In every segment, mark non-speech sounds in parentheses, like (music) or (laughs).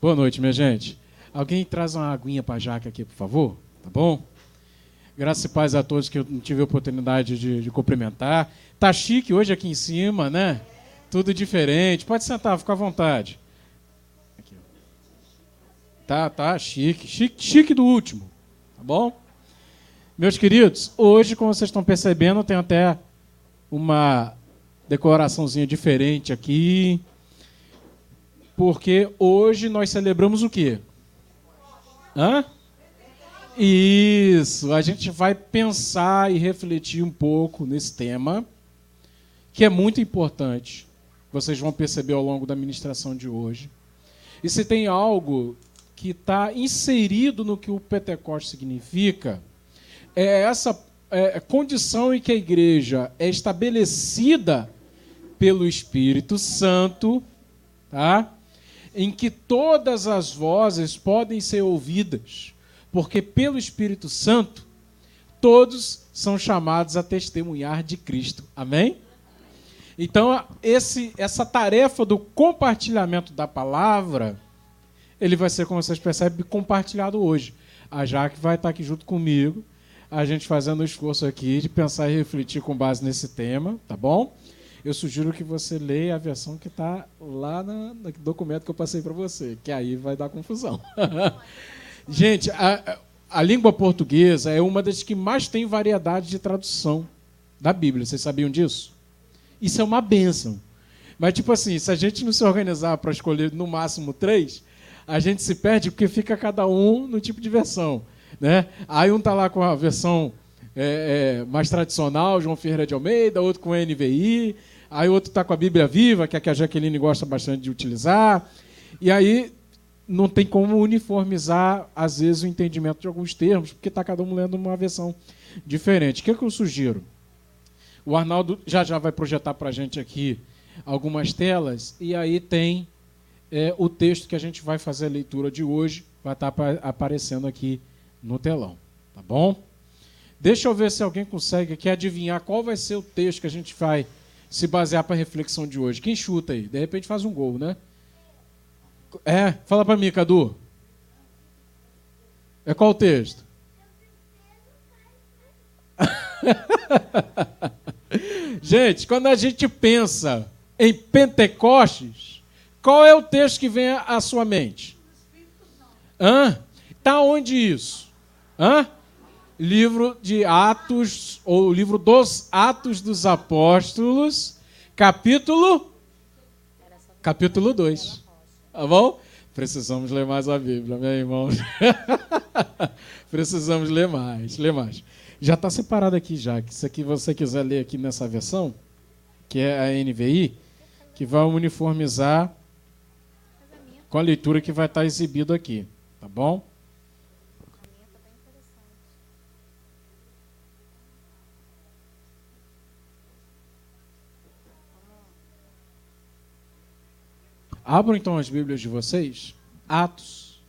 Boa noite, minha gente. Alguém traz uma aguinha para a Jaque aqui, por favor? Tá bom? Graças e paz a todos que eu não tive a oportunidade de, de cumprimentar. Tá chique hoje aqui em cima, né? Tudo diferente. Pode sentar, fica à vontade. Aqui. Tá, tá, chique. Chique, chique do último. Tá bom? Meus queridos, hoje, como vocês estão percebendo, tem até uma decoraçãozinha diferente aqui. Porque hoje nós celebramos o quê? Hã? Isso, a gente vai pensar e refletir um pouco nesse tema, que é muito importante. Vocês vão perceber ao longo da ministração de hoje. E se tem algo que está inserido no que o Pentecoste significa, é essa é, condição em que a igreja é estabelecida pelo Espírito Santo, tá? Em que todas as vozes podem ser ouvidas porque pelo Espírito Santo todos são chamados a testemunhar de Cristo. Amém? Então, esse, essa tarefa do compartilhamento da palavra, ele vai ser, como vocês percebem, compartilhado hoje. A Jaque vai estar aqui junto comigo, a gente fazendo o esforço aqui de pensar e refletir com base nesse tema, tá bom? Eu sugiro que você leia a versão que está lá no documento que eu passei para você, que aí vai dar confusão. (laughs) Gente, a, a língua portuguesa é uma das que mais tem variedade de tradução da Bíblia. Vocês sabiam disso? Isso é uma benção. Mas, tipo assim, se a gente não se organizar para escolher no máximo três, a gente se perde porque fica cada um no tipo de versão. Né? Aí um tá lá com a versão é, é, mais tradicional, João Ferreira de Almeida, outro com NVI, aí outro está com a Bíblia Viva, que é a que a Jaqueline gosta bastante de utilizar. E aí não tem como uniformizar, às vezes, o entendimento de alguns termos, porque está cada um lendo uma versão diferente. O que, é que eu sugiro? O Arnaldo já já vai projetar para a gente aqui algumas telas, e aí tem é, o texto que a gente vai fazer a leitura de hoje, vai estar tá aparecendo aqui no telão. Tá bom? Deixa eu ver se alguém consegue aqui adivinhar qual vai ser o texto que a gente vai se basear para a reflexão de hoje. Quem chuta aí? De repente faz um gol, né? É, fala para mim, Cadu. É qual o texto? (laughs) gente, quando a gente pensa em Pentecostes, qual é o texto que vem à sua mente? Hã? Tá onde isso? Hã? Livro de Atos, ou livro dos Atos dos Apóstolos, capítulo capítulo 2. Tá bom? Precisamos ler mais a Bíblia, meu irmão. (laughs) Precisamos ler mais, ler mais. Já está separado aqui já, que se aqui você quiser ler aqui nessa versão, que é a NVI, que vai uniformizar com a leitura que vai estar exibido aqui, tá bom? Abram então as Bíblias de vocês, Atos,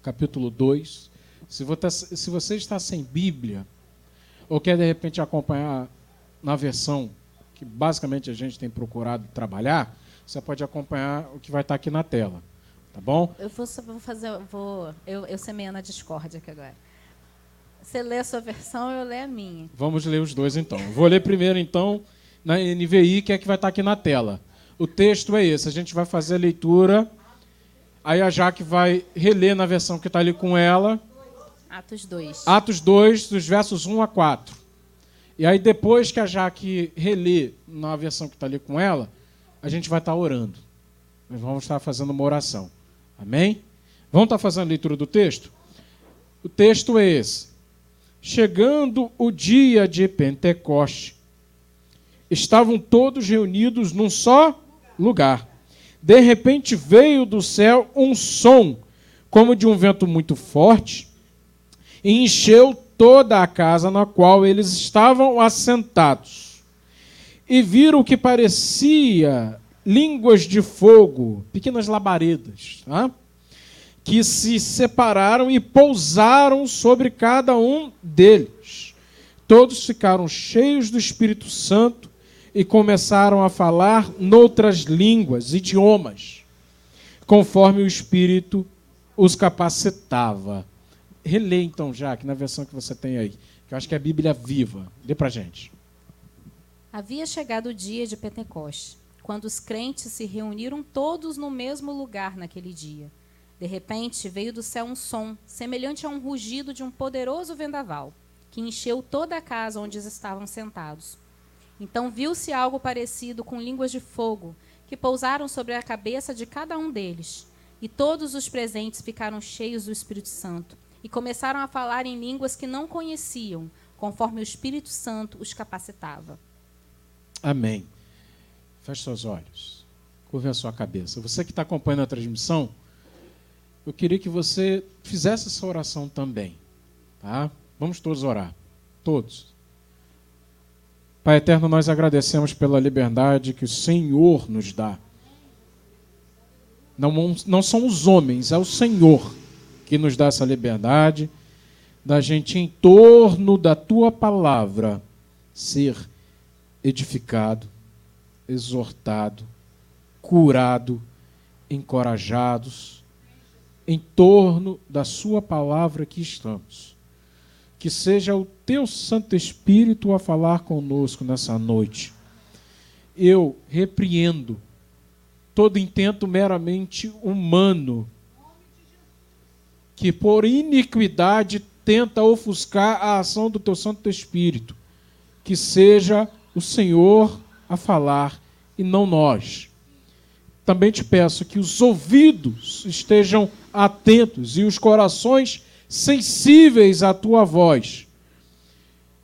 capítulo 2. Se você, se você está sem Bíblia, ou quer de repente acompanhar na versão que basicamente a gente tem procurado trabalhar, você pode acompanhar o que vai estar aqui na tela. Tá bom? Eu vou, vou fazer, vou, eu, eu semeio na discórdia aqui agora. Você lê a sua versão, eu leio a minha. Vamos ler os dois então. Vou ler primeiro então na NVI, que é que vai estar aqui na tela. O texto é esse. A gente vai fazer a leitura. Aí a Jaque vai reler na versão que está ali com ela. Atos 2. Atos 2, dos versos 1 a 4. E aí, depois que a Jaque relê na versão que está ali com ela, a gente vai estar tá orando. Nós vamos estar fazendo uma oração. Amém? Vamos estar fazendo a leitura do texto? O texto é esse. Chegando o dia de Pentecoste, estavam todos reunidos num só lugar. De repente veio do céu um som, como de um vento muito forte, e encheu toda a casa na qual eles estavam assentados. E viram o que parecia línguas de fogo, pequenas labaredas, tá? que se separaram e pousaram sobre cada um deles. Todos ficaram cheios do Espírito Santo e começaram a falar noutras línguas, idiomas, conforme o Espírito os capacitava. Relê então, já, que na versão que você tem aí, que eu acho que é a Bíblia viva. Dê pra gente. Havia chegado o dia de Pentecoste, quando os crentes se reuniram todos no mesmo lugar naquele dia. De repente, veio do céu um som, semelhante a um rugido de um poderoso vendaval, que encheu toda a casa onde eles estavam sentados. Então viu-se algo parecido com línguas de fogo, que pousaram sobre a cabeça de cada um deles. E todos os presentes ficaram cheios do Espírito Santo e começaram a falar em línguas que não conheciam, conforme o Espírito Santo os capacitava. Amém. Feche seus olhos. Curve a sua cabeça. Você que está acompanhando a transmissão, eu queria que você fizesse essa oração também. Tá? Vamos todos orar. Todos. Pai eterno, nós agradecemos pela liberdade que o Senhor nos dá. Não, não são os homens, é o Senhor que nos dá essa liberdade da gente, em torno da tua palavra, ser edificado, exortado, curado, encorajados, em torno da Sua palavra que estamos. Que seja o Teu Santo Espírito a falar conosco nessa noite. Eu repreendo todo intento meramente humano que por iniquidade tenta ofuscar a ação do Teu Santo Espírito. Que seja o Senhor a falar e não nós. Também te peço que os ouvidos estejam atentos e os corações sensíveis à tua voz.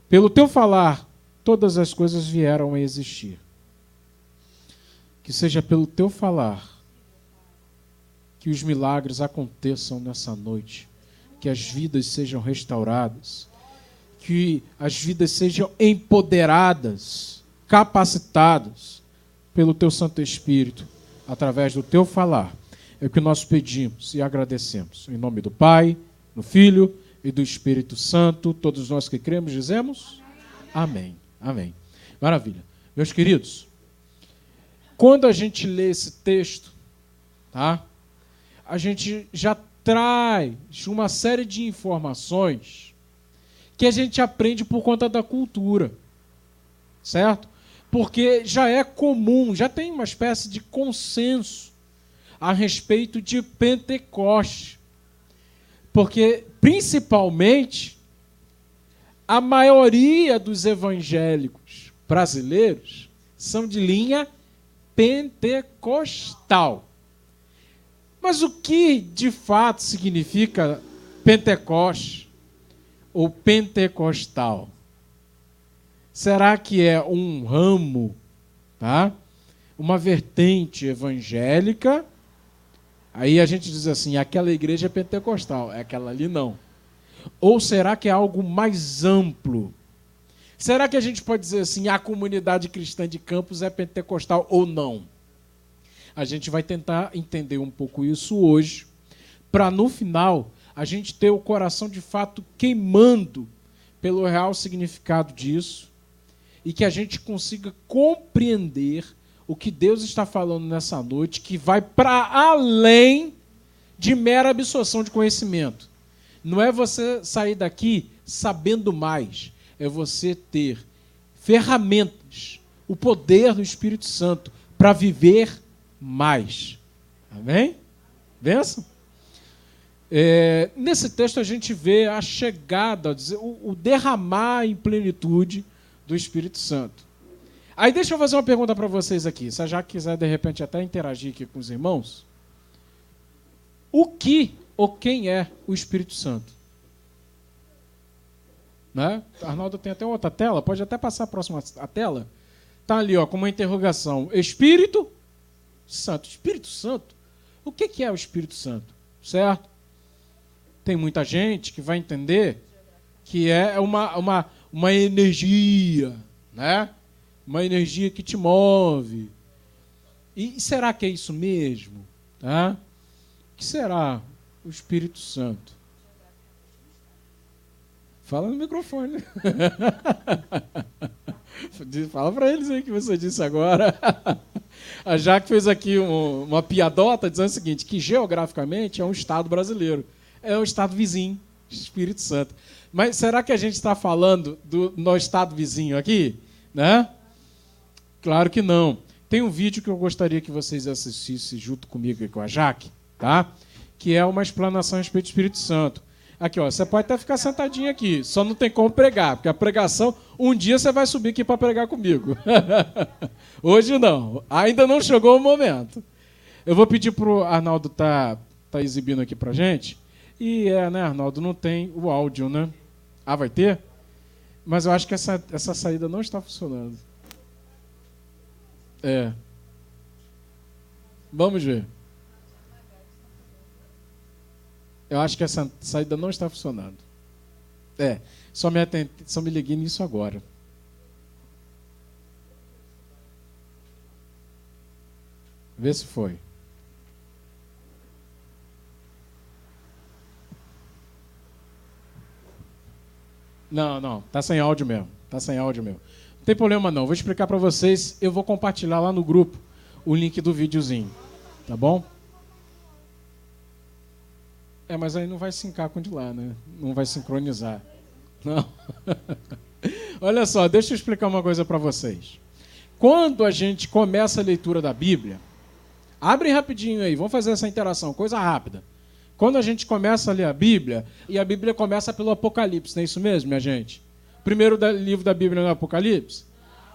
Pelo teu falar, todas as coisas vieram a existir. Que seja pelo teu falar que os milagres aconteçam nessa noite, que as vidas sejam restauradas, que as vidas sejam empoderadas, capacitadas pelo teu Santo Espírito, através do teu falar. É o que nós pedimos e agradecemos. Em nome do Pai, do Filho e do Espírito Santo, todos nós que cremos dizemos amém. Amém. Maravilha. Meus queridos, quando a gente lê esse texto, tá? A gente já traz uma série de informações que a gente aprende por conta da cultura. Certo? porque já é comum, já tem uma espécie de consenso a respeito de Pentecoste. Porque, principalmente, a maioria dos evangélicos brasileiros são de linha pentecostal. Mas o que de fato significa Pentecoste ou pentecostal? Será que é um ramo, tá? Uma vertente evangélica? Aí a gente diz assim, aquela igreja é pentecostal, é aquela ali não. Ou será que é algo mais amplo? Será que a gente pode dizer assim, a comunidade cristã de Campos é pentecostal ou não? A gente vai tentar entender um pouco isso hoje, para no final a gente ter o coração de fato queimando pelo real significado disso e que a gente consiga compreender o que Deus está falando nessa noite, que vai para além de mera absorção de conhecimento. Não é você sair daqui sabendo mais, é você ter ferramentas, o poder do Espírito Santo para viver mais. Amém? Benção? É, nesse texto a gente vê a chegada, o, derramar em plenitude do Espírito Santo. Aí deixa eu fazer uma pergunta para vocês aqui. Se já quiser de repente até interagir aqui com os irmãos, o que ou quem é o Espírito Santo? Né? Arnaldo tem até outra tela, pode até passar a próxima a tela. Tá ali, ó, com uma interrogação. Espírito Santo. Espírito Santo. O que, que é o Espírito Santo? Certo? Tem muita gente que vai entender que é uma, uma, uma energia, né? Uma energia que te move. E será que é isso mesmo? Tá? O que será o Espírito Santo? Fala no microfone. (laughs) Fala para eles aí que você disse agora. (laughs) A Jaque fez aqui um, uma piadota dizendo o seguinte, que geograficamente é um estado brasileiro. É um estado vizinho, Espírito Santo. Mas será que a gente está falando do nosso estado vizinho aqui? Né? Claro que não. Tem um vídeo que eu gostaria que vocês assistissem junto comigo e com a Jaque, tá? que é uma explanação a respeito do Espírito Santo. Aqui, ó, você pode até ficar sentadinho aqui, só não tem como pregar, porque a pregação, um dia você vai subir aqui para pregar comigo. (laughs) Hoje não, ainda não chegou o momento. Eu vou pedir para o Arnaldo tá, tá exibindo aqui para gente. E é, né, Arnaldo, não tem o áudio, né? Ah, vai ter? Mas eu acho que essa, essa saída não está funcionando. É. Vamos ver. Eu acho que essa saída não está funcionando. É, só me, atente, só me liguei nisso agora. Vê se foi. Não, não, tá sem áudio mesmo. Tá sem áudio mesmo. Tem problema não. Vou explicar para vocês. Eu vou compartilhar lá no grupo o link do videozinho. Tá bom? É, mas aí não vai sincar com de lá, né? Não vai sincronizar. Não. (laughs) Olha só, deixa eu explicar uma coisa para vocês. Quando a gente começa a leitura da Bíblia, abre rapidinho aí, vamos fazer essa interação, coisa rápida. Quando a gente começa a ler a Bíblia, e a Bíblia começa pelo Apocalipse, não é isso mesmo, minha gente? Primeiro da, livro da Bíblia não é o Apocalipse?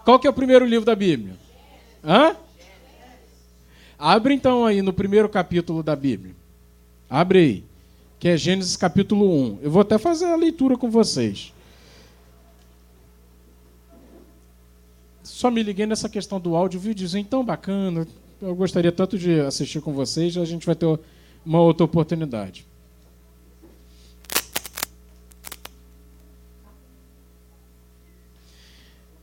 Qual que é o primeiro livro da Bíblia? Hã? Abre então aí no primeiro capítulo da Bíblia. Abre aí que é Gênesis capítulo 1. Eu vou até fazer a leitura com vocês. Só me liguei nessa questão do áudio, o videozinho tão bacana. Eu gostaria tanto de assistir com vocês, a gente vai ter uma outra oportunidade.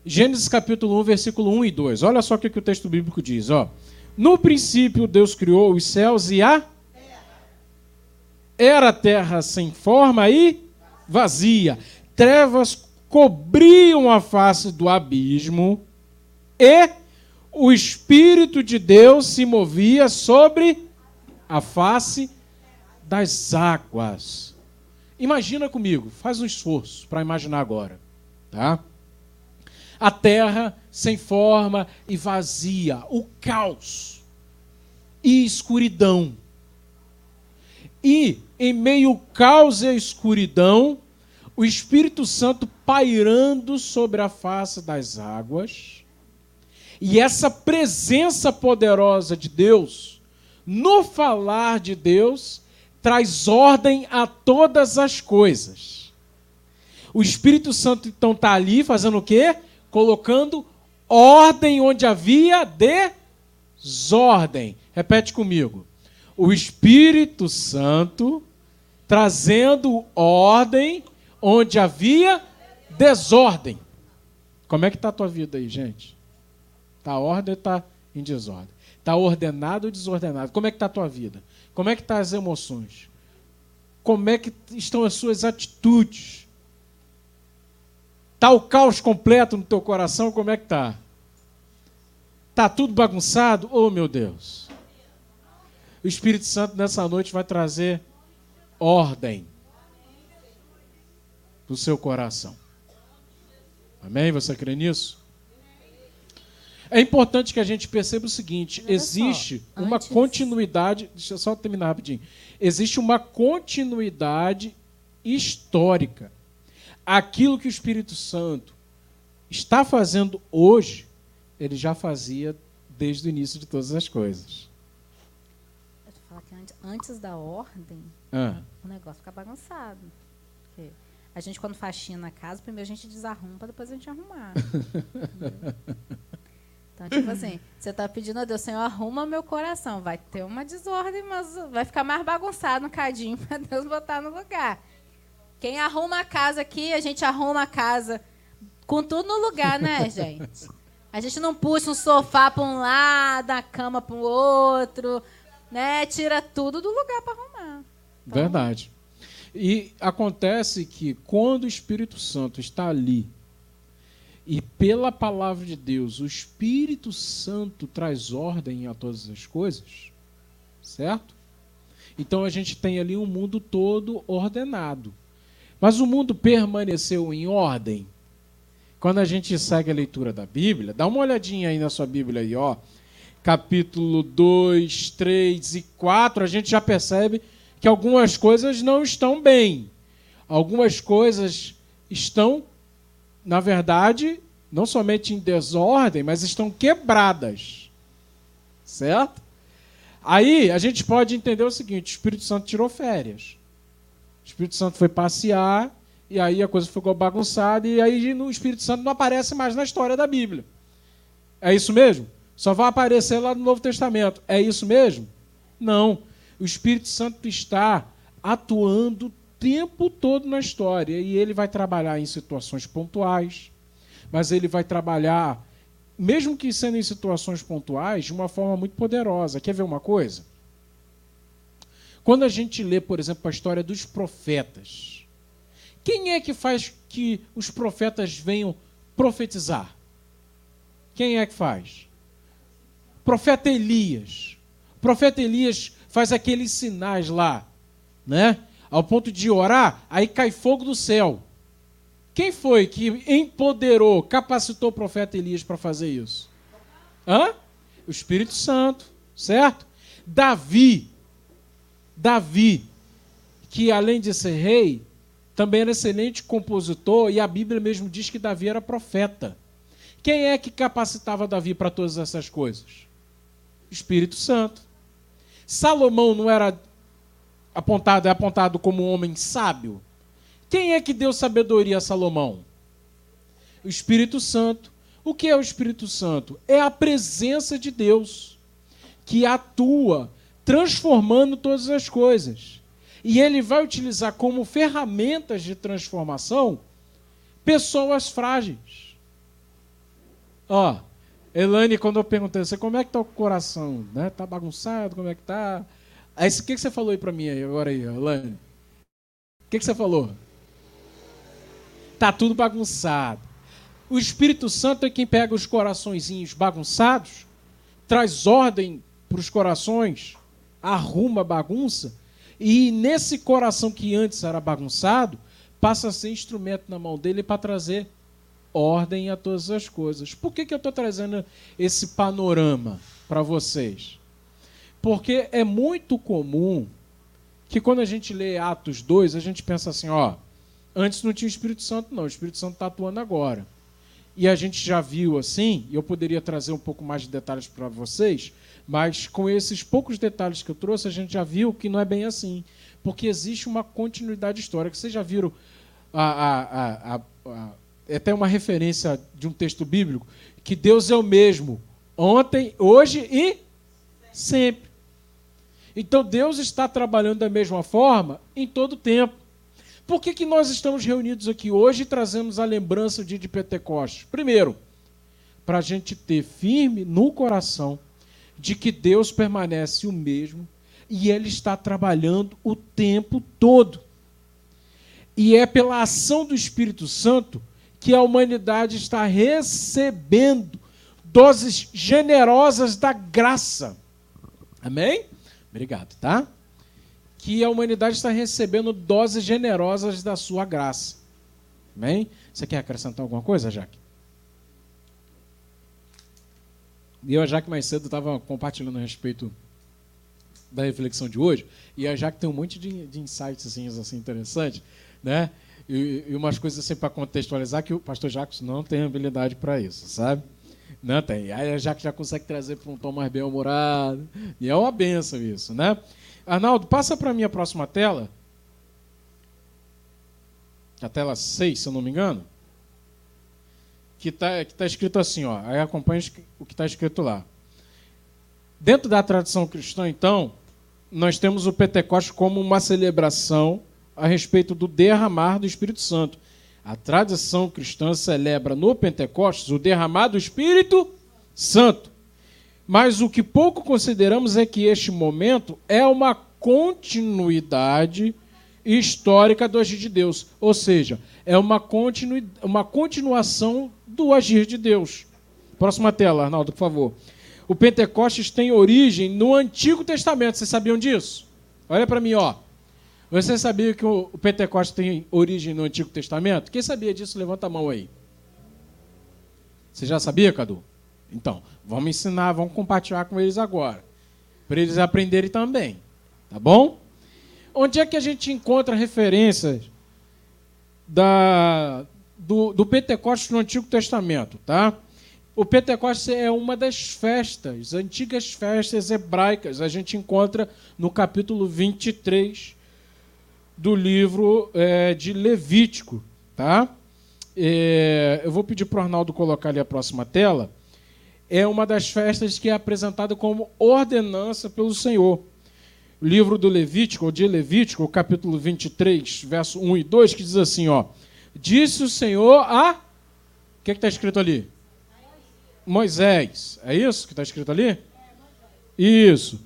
Gênesis capítulo 1, versículo 1 e 2. Olha só o que, que o texto bíblico diz. Ó. No princípio, Deus criou os céus e a era terra sem forma e vazia. Trevas cobriam a face do abismo e o Espírito de Deus se movia sobre a face das águas. Imagina comigo, faz um esforço para imaginar agora, tá? A terra sem forma e vazia, o caos e escuridão. E em meio ao caos e à escuridão, o Espírito Santo pairando sobre a face das águas. E essa presença poderosa de Deus, no falar de Deus, traz ordem a todas as coisas. O Espírito Santo então está ali fazendo o quê? Colocando ordem onde havia desordem. Repete comigo. O Espírito Santo trazendo ordem onde havia desordem. Como é que está a tua vida aí, gente? Está ordem ou está em desordem? Está ordenado ou desordenado? Como é que está a tua vida? Como é que estão tá as emoções? Como é que estão as suas atitudes? Está o caos completo no teu coração? Como é que está? Está tudo bagunçado? Oh, meu Deus. O Espírito Santo nessa noite vai trazer ordem do seu coração. Amém? Você crê nisso? É importante que a gente perceba o seguinte: existe só, uma antes... continuidade. Deixa eu só terminar rapidinho. Existe uma continuidade histórica. Aquilo que o Espírito Santo está fazendo hoje, ele já fazia desde o início de todas as coisas. Eu falar que antes da ordem, ah. O negócio fica bagunçado. Porque a gente, quando faxina na casa, primeiro a gente desarruma depois a gente arrumar. (laughs) então, tipo assim, você está pedindo a Deus, Senhor, arruma meu coração. Vai ter uma desordem, mas vai ficar mais bagunçado no cadinho (laughs) para Deus botar no lugar. Quem arruma a casa aqui, a gente arruma a casa com tudo no lugar, né, (laughs) gente? A gente não puxa um sofá para um lado, a cama para o outro, né? Tira tudo do lugar para arrumar. Então, Verdade. E acontece que quando o Espírito Santo está ali e pela palavra de Deus, o Espírito Santo traz ordem a todas as coisas, certo? Então a gente tem ali um mundo todo ordenado. Mas o mundo permaneceu em ordem? Quando a gente segue a leitura da Bíblia, dá uma olhadinha aí na sua Bíblia aí, ó. Capítulo 2, 3 e 4, a gente já percebe que algumas coisas não estão bem. Algumas coisas estão, na verdade, não somente em desordem, mas estão quebradas. Certo? Aí a gente pode entender o seguinte: o Espírito Santo tirou férias. Espírito Santo foi passear, e aí a coisa ficou bagunçada, e aí o Espírito Santo não aparece mais na história da Bíblia. É isso mesmo? Só vai aparecer lá no Novo Testamento. É isso mesmo? Não. O Espírito Santo está atuando o tempo todo na história, e ele vai trabalhar em situações pontuais, mas ele vai trabalhar, mesmo que sendo em situações pontuais, de uma forma muito poderosa. Quer ver uma coisa? Quando a gente lê, por exemplo, a história dos profetas, quem é que faz que os profetas venham profetizar? Quem é que faz? Profeta Elias. O profeta Elias faz aqueles sinais lá, né? Ao ponto de orar, aí cai fogo do céu. Quem foi que empoderou, capacitou o profeta Elias para fazer isso? Hã? O Espírito Santo, certo? Davi Davi, que além de ser rei, também era excelente compositor, e a Bíblia mesmo diz que Davi era profeta. Quem é que capacitava Davi para todas essas coisas? Espírito Santo. Salomão não era apontado, é apontado como um homem sábio. Quem é que deu sabedoria a Salomão? O Espírito Santo. O que é o Espírito Santo? É a presença de Deus que atua transformando todas as coisas. E ele vai utilizar como ferramentas de transformação pessoas frágeis. Ó, Elane, quando eu perguntei você como é que tá o coração, né? Tá bagunçado, como é que tá? Aí, o que, que você falou aí para mim aí, agora aí, Elane? O que, que você falou? Tá tudo bagunçado. O Espírito Santo é quem pega os coraçõezinhos bagunçados, traz ordem para os corações, arruma a bagunça, e nesse coração que antes era bagunçado, passa a ser instrumento na mão dele para trazer ordem a todas as coisas. Por que, que eu estou trazendo esse panorama para vocês? Porque é muito comum que quando a gente lê Atos 2, a gente pensa assim, ó, antes não tinha o Espírito Santo, não, o Espírito Santo está atuando agora. E a gente já viu assim, e eu poderia trazer um pouco mais de detalhes para vocês, mas com esses poucos detalhes que eu trouxe, a gente já viu que não é bem assim. Porque existe uma continuidade histórica. Vocês já viram a, a, a, é até uma referência de um texto bíblico que Deus é o mesmo ontem, hoje e sempre. Então Deus está trabalhando da mesma forma em todo o tempo. Por que, que nós estamos reunidos aqui hoje e trazemos a lembrança do dia de Pentecostes? Primeiro, para a gente ter firme no coração de que Deus permanece o mesmo e Ele está trabalhando o tempo todo. E é pela ação do Espírito Santo que a humanidade está recebendo doses generosas da graça. Amém? Obrigado, tá? Que a humanidade está recebendo doses generosas da sua graça. Amém? Você quer acrescentar alguma coisa, Jaque? E eu, a Jaque, mais cedo, estava compartilhando a respeito da reflexão de hoje, e a Jaque tem um monte de, de insights assim, assim interessantes, né? E, e umas coisas assim para contextualizar que o pastor Jacques não tem habilidade para isso, sabe? Não tem. Aí a Jaque já consegue trazer para um tom mais bem-humorado. E é uma benção isso, né? Arnaldo, passa para mim a próxima tela. A tela 6, se eu não me engano que está que tá escrito assim, ó, aí acompanha o que está escrito lá. Dentro da tradição cristã, então, nós temos o Pentecostes como uma celebração a respeito do derramar do Espírito Santo. A tradição cristã celebra no Pentecostes o derramar do Espírito Santo. Mas o que pouco consideramos é que este momento é uma continuidade histórica do agir de Deus. Ou seja, é uma, uma continuação do agir de Deus. Próxima tela, Arnaldo, por favor. O Pentecostes tem origem no Antigo Testamento. Vocês sabiam disso? Olha para mim, ó. Você sabia que o Pentecostes tem origem no Antigo Testamento? Quem sabia disso, levanta a mão aí. Você já sabia, Cadu? Então, vamos ensinar, vamos compartilhar com eles agora. Para eles aprenderem também. Tá bom? Onde é que a gente encontra referências da, do, do Pentecostes no Antigo Testamento? Tá? O Pentecostes é uma das festas, antigas festas hebraicas. A gente encontra no capítulo 23 do livro é, de Levítico. Tá? É, eu vou pedir para o Arnaldo colocar ali a próxima tela. É uma das festas que é apresentada como ordenança pelo Senhor livro do Levítico, ou de Levítico, capítulo 23, verso 1 e 2, que diz assim, ó. Disse o Senhor a... O que é está escrito ali? Moisés. É isso que está escrito ali? Isso.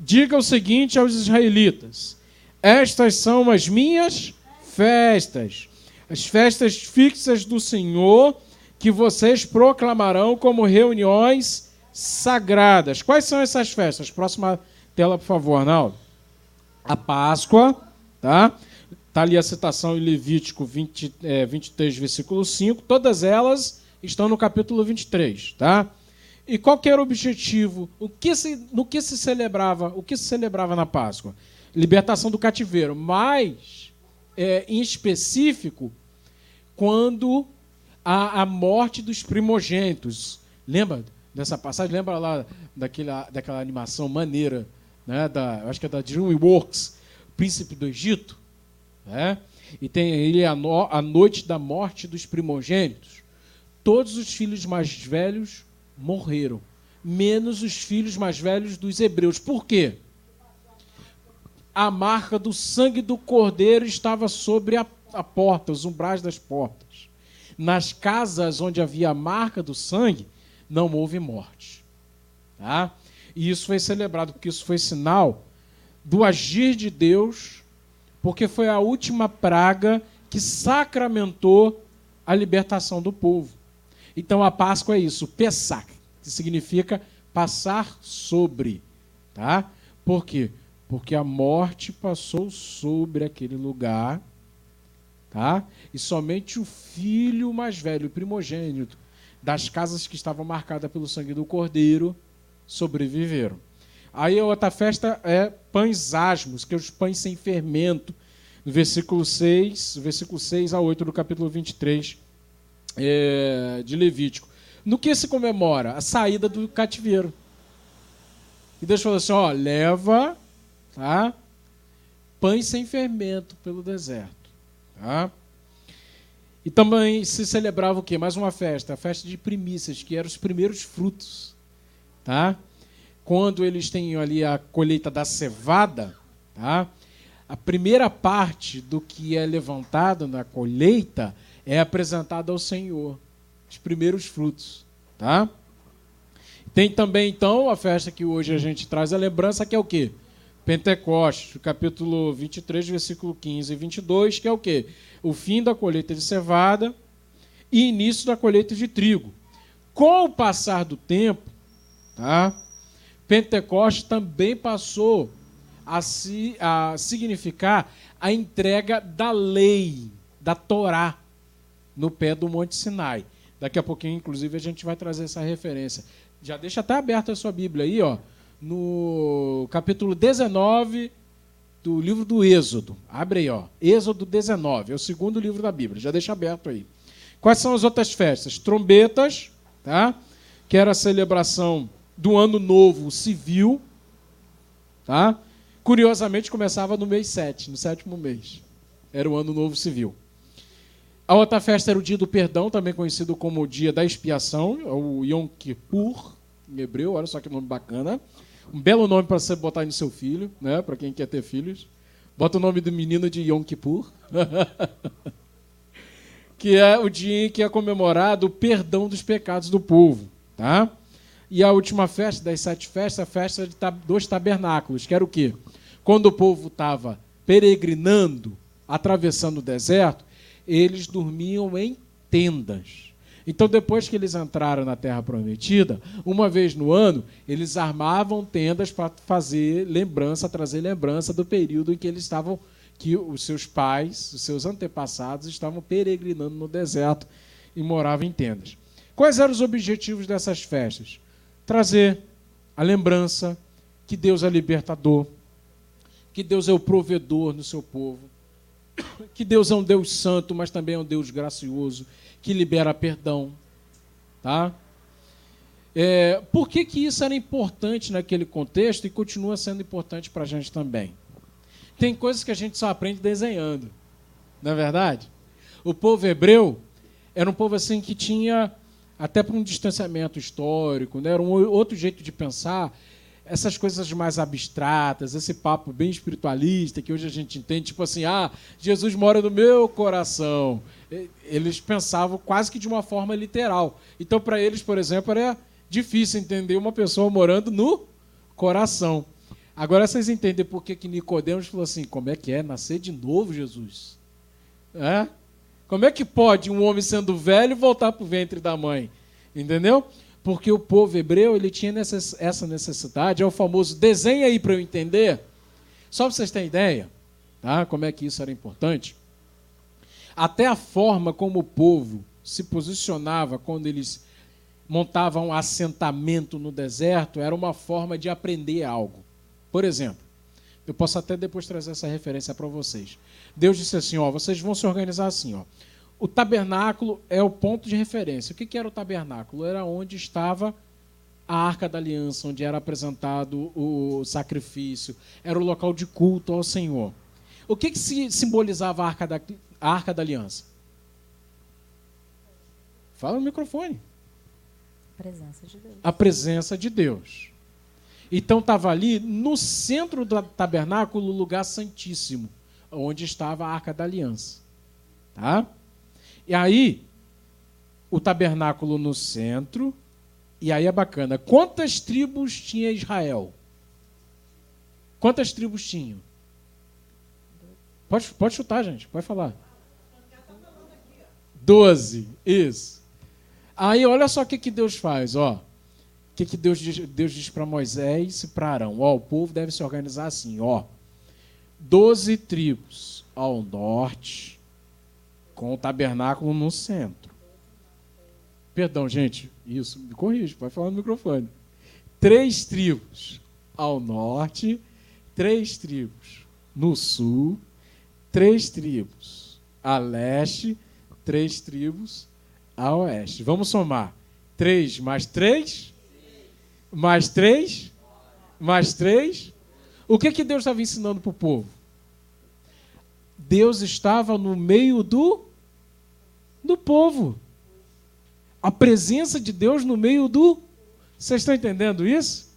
Diga o seguinte aos israelitas: Estas são as minhas festas, as festas fixas do Senhor, que vocês proclamarão como reuniões sagradas. Quais são essas festas? Próxima Tela, por favor, Arnaldo. A Páscoa, tá? Está ali a citação em Levítico 20, é, 23, versículo 5. Todas elas estão no capítulo 23, tá? E qual era o objetivo? O que se, no que se celebrava? O que se celebrava na Páscoa? Libertação do cativeiro, mas é, em específico quando a, a morte dos primogênitos. Lembra dessa passagem? Lembra lá daquela, daquela animação maneira né, da, acho que é da DreamWorks, Príncipe do Egito, né? e tem ele a, no, a noite da morte dos primogênitos. Todos os filhos mais velhos morreram, menos os filhos mais velhos dos hebreus. Por quê? A marca do sangue do cordeiro estava sobre a, a porta, os umbrais das portas. Nas casas onde havia a marca do sangue, não houve morte. Tá? E isso foi celebrado, porque isso foi sinal do agir de Deus, porque foi a última praga que sacramentou a libertação do povo. Então a Páscoa é isso, Pesach, que significa passar sobre, tá? Por quê? Porque a morte passou sobre aquele lugar, tá? E somente o filho mais velho, o primogênito, das casas que estavam marcadas pelo sangue do cordeiro, sobreviveram. Aí a outra festa é pães asmos, que é os pães sem fermento. No versículo 6, versículo 6 a 8 do capítulo 23 é, de Levítico. No que se comemora? A saída do cativeiro. E Deus falou assim: ó, leva tá, pães sem fermento pelo deserto. Tá? E também se celebrava o quê? Mais uma festa, a festa de primícias, que eram os primeiros frutos tá? Quando eles têm ali a colheita da cevada, tá? A primeira parte do que é levantado na colheita é apresentada ao Senhor, os primeiros frutos, tá? Tem também então a festa que hoje a gente traz a lembrança que é o quê? Pentecostes, capítulo 23, versículo 15 e 22, que é o quê? O fim da colheita de cevada e início da colheita de trigo. Com o passar do tempo, Tá? Pentecostes também passou a, si, a significar a entrega da lei, da Torá, no pé do Monte Sinai. Daqui a pouquinho, inclusive, a gente vai trazer essa referência. Já deixa até aberta a sua Bíblia aí, ó, no capítulo 19 do livro do Êxodo. Abre aí, ó. Êxodo 19, é o segundo livro da Bíblia. Já deixa aberto aí. Quais são as outras festas? Trombetas, tá? Que era a celebração do ano novo civil, tá? Curiosamente começava no mês 7, no sétimo mês. Era o ano novo civil. A outra festa era o dia do perdão, também conhecido como o dia da expiação, o Yom Kippur, em hebreu, olha só que nome bacana. Um belo nome para você botar no seu filho, né? Para quem quer ter filhos. Bota o nome do menino de Yom Kippur. (laughs) que é o dia em que é comemorado o perdão dos pecados do povo, tá? E a última festa das sete festas, a festa dos tabernáculos, que era o quê? Quando o povo estava peregrinando, atravessando o deserto, eles dormiam em tendas. Então, depois que eles entraram na Terra Prometida, uma vez no ano, eles armavam tendas para fazer lembrança, trazer lembrança do período em que eles estavam, que os seus pais, os seus antepassados estavam peregrinando no deserto e moravam em tendas. Quais eram os objetivos dessas festas? Trazer a lembrança que Deus é libertador, que Deus é o provedor no seu povo, que Deus é um Deus santo, mas também é um Deus gracioso, que libera perdão. Tá? É, por que, que isso era importante naquele contexto e continua sendo importante para a gente também? Tem coisas que a gente só aprende desenhando, não é verdade? O povo hebreu era um povo assim que tinha, até por um distanciamento histórico, né, era um outro jeito de pensar, essas coisas mais abstratas, esse papo bem espiritualista que hoje a gente entende, tipo assim, ah, Jesus mora no meu coração. Eles pensavam quase que de uma forma literal. Então, para eles, por exemplo, era difícil entender uma pessoa morando no coração. Agora vocês entendem por que, que Nicodemos falou assim: como é que é nascer de novo, Jesus? É? Como é que pode um homem sendo velho voltar para o ventre da mãe? Entendeu? porque o povo hebreu ele tinha essa necessidade, é o famoso desenha aí para eu entender. Só para vocês terem ideia, tá? como é que isso era importante. Até a forma como o povo se posicionava quando eles montavam um assentamento no deserto era uma forma de aprender algo. Por exemplo, eu posso até depois trazer essa referência para vocês. Deus disse assim: ó, vocês vão se organizar assim, ó o tabernáculo é o ponto de referência. O que, era o tabernáculo? Era onde estava a arca da aliança, onde era apresentado o sacrifício, era o local de culto ao Senhor. O que, que simbolizava a arca, da, a arca da aliança? Fala no microfone. A presença de Deus. A presença de Deus. Então estava ali no centro do tabernáculo o lugar santíssimo, onde estava a arca da aliança. Tá? E aí, o tabernáculo no centro, e aí é bacana. Quantas tribos tinha Israel? Quantas tribos tinham? Pode, pode chutar, gente, pode falar. Doze, isso. Aí olha só o que, que Deus faz, ó. Que, que Deus diz, Deus diz para Moisés e para Arão? Ó, o povo deve se organizar assim, ó. Doze tribos ao norte, com o tabernáculo no centro. Perdão, gente, isso, me corrija, pode falar no microfone. Três tribos ao norte, três tribos no sul, três tribos a leste, três tribos a oeste. Vamos somar. Três mais três? Mais três? Mais três? O que, que Deus estava ensinando para o povo? Deus estava no meio do do povo. A presença de Deus no meio do. Vocês estão entendendo isso?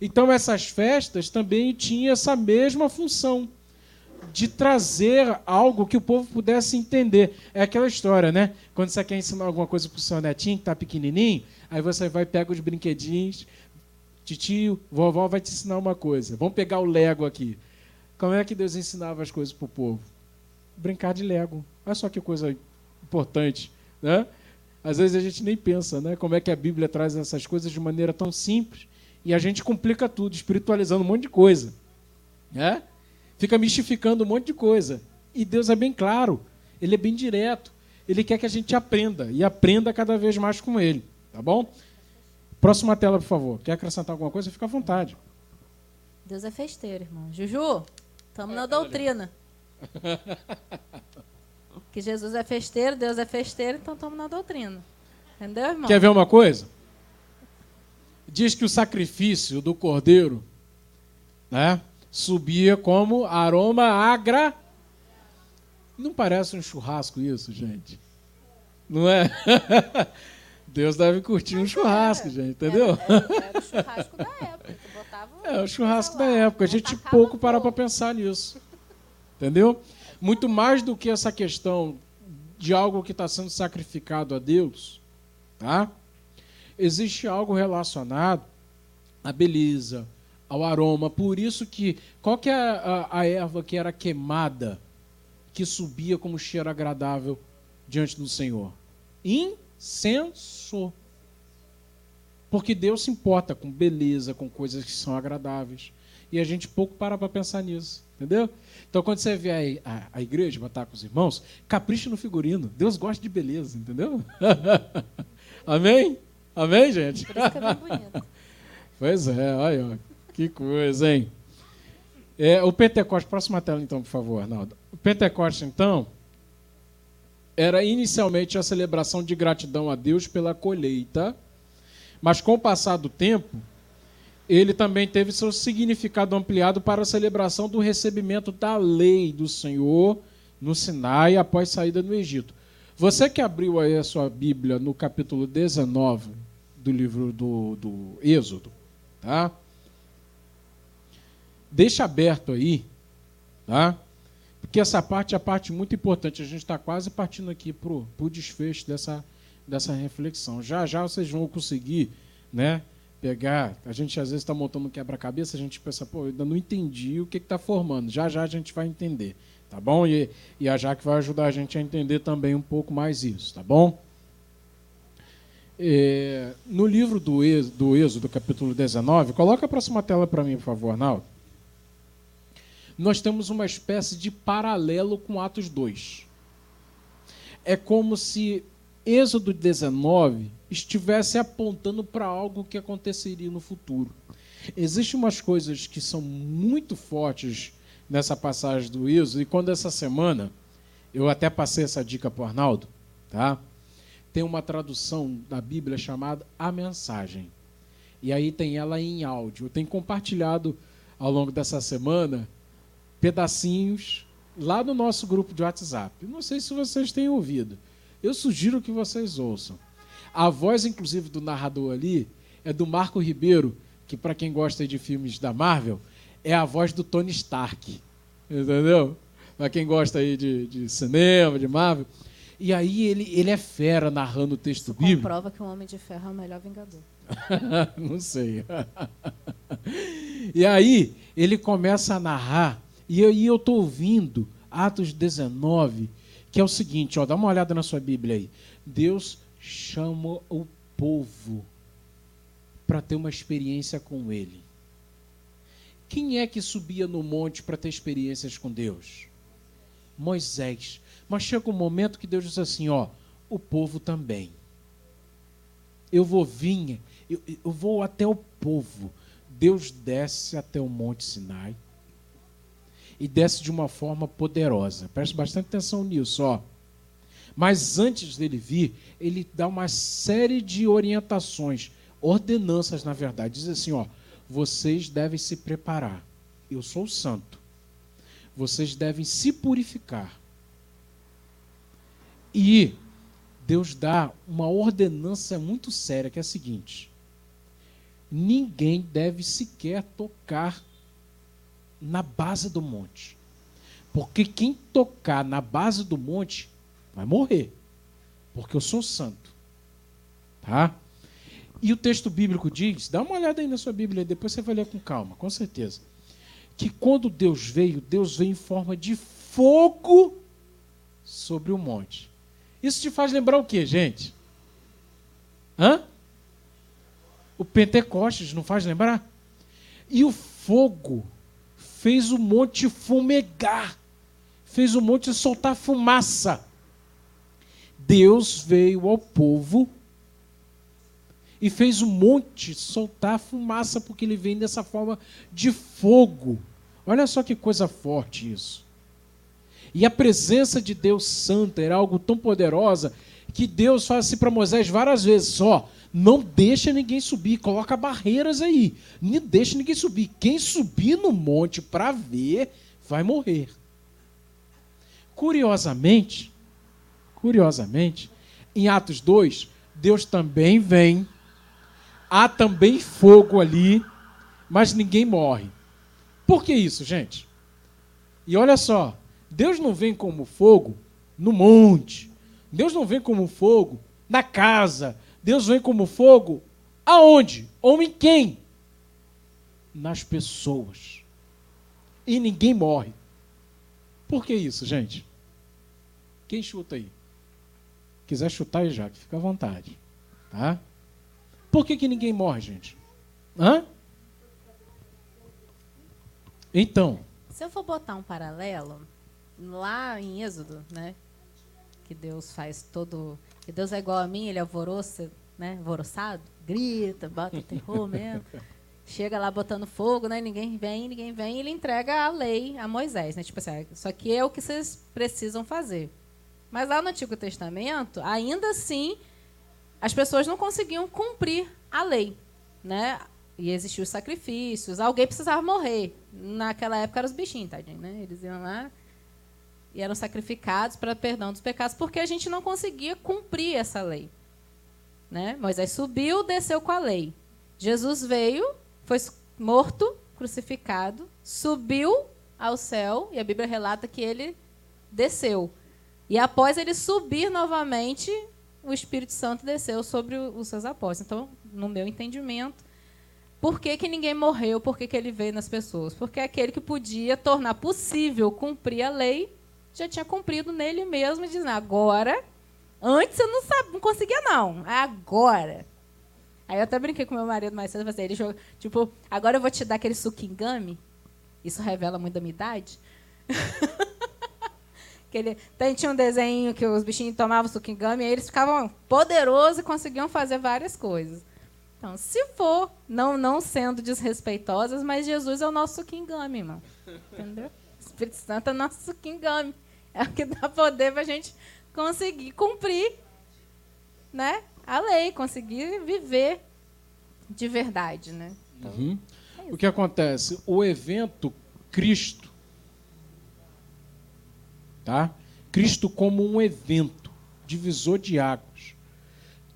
Então, essas festas também tinham essa mesma função de trazer algo que o povo pudesse entender. É aquela história, né? Quando você quer ensinar alguma coisa para o seu netinho que está pequenininho, aí você vai pega os brinquedinhos, tio, vovó vai te ensinar uma coisa. Vamos pegar o Lego aqui. Como é que Deus ensinava as coisas para o povo? Brincar de Lego. Olha só que coisa importante, né? Às vezes a gente nem pensa, né? Como é que a Bíblia traz essas coisas de maneira tão simples e a gente complica tudo, espiritualizando um monte de coisa, né? Fica mistificando um monte de coisa. E Deus é bem claro, ele é bem direto. Ele quer que a gente aprenda e aprenda cada vez mais com ele, tá bom? Próxima tela, por favor. Quer acrescentar alguma coisa? Fica à vontade. Deus é festeiro, irmão. Juju, estamos na doutrina. (laughs) Que Jesus é festeiro, Deus é festeiro, então estamos na doutrina. Entendeu, irmão? Quer ver uma coisa? Diz que o sacrifício do cordeiro né, subia como aroma agra. Não parece um churrasco isso, gente? Não é? (laughs) Deus deve curtir um churrasco, gente, entendeu? Era, era, o churrasco da época. (laughs) é, o churrasco da época. A gente pouco para para pensar nisso. Entendeu? muito mais do que essa questão de algo que está sendo sacrificado a Deus, tá? existe algo relacionado à beleza, ao aroma. Por isso que qual que é a, a, erva que era queimada, que subia como cheiro agradável diante do Senhor? Incenso. Porque Deus se importa com beleza, com coisas que são agradáveis. E a gente pouco para para pensar nisso. Entendeu? Então, quando você vê a, a, a igreja botar com os irmãos, capricha no figurino. Deus gosta de beleza, entendeu? (laughs) Amém? Amém, gente? Por isso que é bem bonito. (laughs) pois é, olha, que coisa, hein? É, o Pentecoste, próxima tela então, por favor, Arnaldo. O Pentecoste, então, era inicialmente a celebração de gratidão a Deus pela colheita, mas com o passar do tempo, ele também teve seu significado ampliado para a celebração do recebimento da lei do Senhor no Sinai após saída do Egito. Você que abriu aí a sua Bíblia no capítulo 19 do livro do, do Êxodo, tá? Deixa aberto aí, tá? Porque essa parte é a parte muito importante. A gente está quase partindo aqui para o desfecho dessa, dessa reflexão. Já já vocês vão conseguir, né? pegar. A gente às vezes está montando um quebra-cabeça, a gente pensa, pô, eu ainda não entendi o que está formando. Já já a gente vai entender, tá bom? E, e a Jaque vai ajudar a gente a entender também um pouco mais isso, tá bom? É, no livro do Êxodo, do Êxodo, capítulo 19, coloca a próxima tela para mim, por favor, Arnaldo. Nós temos uma espécie de paralelo com Atos 2. É como se Êxodo 19 estivesse apontando para algo que aconteceria no futuro. Existem umas coisas que são muito fortes nessa passagem do Êxodo, e quando essa semana, eu até passei essa dica para o Arnaldo, tá? tem uma tradução da Bíblia chamada A Mensagem. E aí tem ela em áudio. Eu tenho compartilhado ao longo dessa semana pedacinhos lá no nosso grupo de WhatsApp. Não sei se vocês têm ouvido. Eu sugiro que vocês ouçam. A voz, inclusive, do narrador ali é do Marco Ribeiro, que, para quem gosta de filmes da Marvel, é a voz do Tony Stark. Entendeu? Para quem gosta aí de, de, cinema, de Marvel. E aí ele, ele é fera narrando o texto Isso bíblico. prova que o Homem de Ferro é o melhor Vingador. (laughs) Não sei. (laughs) e aí ele começa a narrar, e eu estou ouvindo Atos 19, que é o seguinte, ó, dá uma olhada na sua Bíblia aí. Deus chama o povo para ter uma experiência com Ele. Quem é que subia no monte para ter experiências com Deus? Moisés. Mas chega um momento que Deus diz assim: ó, o povo também. Eu vou vir, eu, eu vou até o povo. Deus desce até o Monte Sinai e desce de uma forma poderosa. Preste bastante atenção nisso, ó. Mas antes dele vir, ele dá uma série de orientações, ordenanças, na verdade. Diz assim, ó, vocês devem se preparar. Eu sou santo. Vocês devem se purificar. E Deus dá uma ordenança muito séria, que é a seguinte: ninguém deve sequer tocar na base do monte. Porque quem tocar na base do monte vai morrer. Porque eu sou santo. Tá? E o texto bíblico diz, dá uma olhada aí na sua Bíblia, depois você vai ler com calma, com certeza. Que quando Deus veio, Deus veio em forma de fogo sobre o monte. Isso te faz lembrar o que, gente? Hã? O Pentecostes, não faz lembrar? E o fogo fez o monte fumegar, fez o monte soltar fumaça. Deus veio ao povo e fez o monte soltar fumaça, porque ele vem dessa forma de fogo. Olha só que coisa forte isso. E a presença de Deus Santa era algo tão poderosa que Deus fala assim para Moisés várias vezes: só, não deixa ninguém subir, coloca barreiras aí. Não deixa ninguém subir. Quem subir no monte para ver vai morrer. Curiosamente, curiosamente, em Atos 2, Deus também vem, há também fogo ali, mas ninguém morre. Por que isso, gente? E olha só, Deus não vem como fogo no monte. Deus não vem como fogo na casa. Deus vem como fogo aonde? Ou em quem? nas pessoas. E ninguém morre. Por que isso, gente? Quem chuta aí? Quiser chutar aí, Jaque, fica à vontade. Tá? Por que, que ninguém morre, gente? Hã? Então. Se eu for botar um paralelo, lá em Êxodo, né? Que Deus faz todo. Que Deus é igual a mim, ele é alvoroço, né? Alvoroçado, grita, bota terror (laughs) mesmo. Chega lá botando fogo, né? Ninguém vem, ninguém vem, e ele entrega a lei a Moisés, né? Tipo assim, isso aqui é o que vocês precisam fazer. Mas lá no Antigo Testamento, ainda assim, as pessoas não conseguiam cumprir a lei, né? E existiam os sacrifícios, alguém precisava morrer. Naquela época eram os bichinhos, tadinho, né? Eles iam lá e eram sacrificados para perdão dos pecados, porque a gente não conseguia cumprir essa lei. Né? Moisés subiu, desceu com a lei. Jesus veio, foi morto, crucificado, subiu ao céu, e a Bíblia relata que ele desceu. E após ele subir novamente, o Espírito Santo desceu sobre os seus apóstolos. Então, no meu entendimento, por que, que ninguém morreu? Por que, que ele veio nas pessoas? Porque aquele que podia tornar possível cumprir a lei já tinha cumprido nele mesmo, dizendo: agora, antes eu não, sabia, não conseguia, não. Agora. Aí eu até brinquei com meu marido mais cedo, assim, ele jogou, tipo, agora eu vou te dar aquele suquingame. Isso revela muito da minha idade. (laughs) que ele, tem, tinha um desenho que os bichinhos tomavam suquingame e aí eles ficavam poderosos e conseguiam fazer várias coisas. Então, se for, não, não sendo desrespeitosas, mas Jesus é o nosso suquingame, irmão. Entendeu? O Espírito Santo é o nosso suquingame. É (laughs) o que dá poder para a gente conseguir cumprir né, a lei, conseguir viver de verdade. Né? Então, uhum. é o que acontece? O evento Cristo, tá? Cristo como um evento, divisor de águas,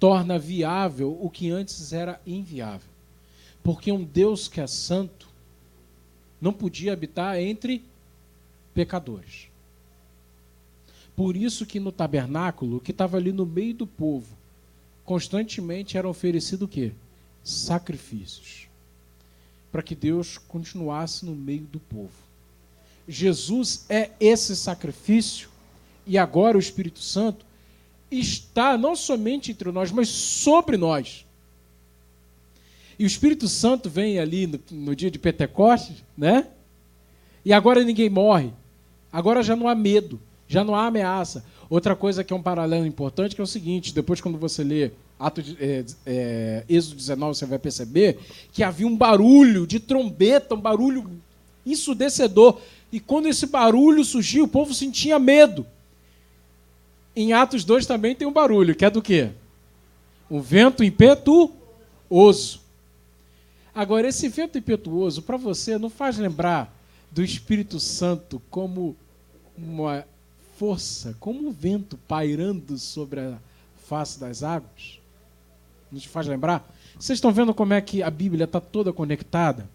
torna viável o que antes era inviável. Porque um Deus que é santo não podia habitar entre pecadores. Por isso que no tabernáculo, que estava ali no meio do povo, constantemente eram oferecidos o quê? Sacrifícios. Para que Deus continuasse no meio do povo. Jesus é esse sacrifício e agora o Espírito Santo está não somente entre nós, mas sobre nós. E o Espírito Santo vem ali no, no dia de Pentecostes, né? E agora ninguém morre. Agora já não há medo já não há ameaça. Outra coisa que é um paralelo importante que é o seguinte: depois, quando você lê Ato de, é, é, Êxodo 19, você vai perceber que havia um barulho de trombeta, um barulho ensudecedor. E quando esse barulho surgiu, o povo sentia medo. Em Atos 2 também tem um barulho, que é do quê? Um vento impetuoso. Agora, esse vento impetuoso, para você, não faz lembrar do Espírito Santo como uma força, como o vento pairando sobre a face das águas. Nos faz lembrar? Vocês estão vendo como é que a Bíblia está toda conectada?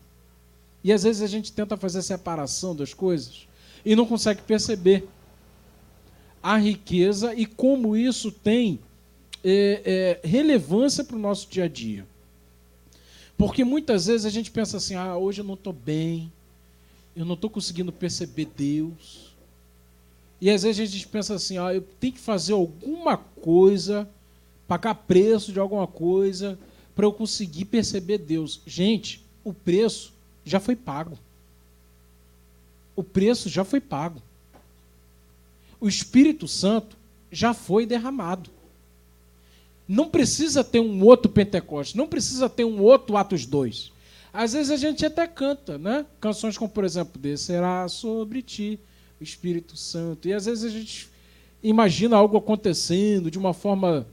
E às vezes a gente tenta fazer separação das coisas e não consegue perceber a riqueza e como isso tem é, é, relevância para o nosso dia a dia. Porque muitas vezes a gente pensa assim: ah, hoje eu não estou bem, eu não estou conseguindo perceber Deus. E às vezes a gente pensa assim, ah, eu tenho que fazer alguma coisa, pagar preço de alguma coisa para eu conseguir perceber Deus. Gente, o preço já foi pago. O preço já foi pago. O Espírito Santo já foi derramado. Não precisa ter um outro Pentecostes, não precisa ter um outro Atos 2. Às vezes a gente até canta, né? Canções como, por exemplo, Descerá sobre ti Espírito Santo. E às vezes a gente imagina algo acontecendo de uma forma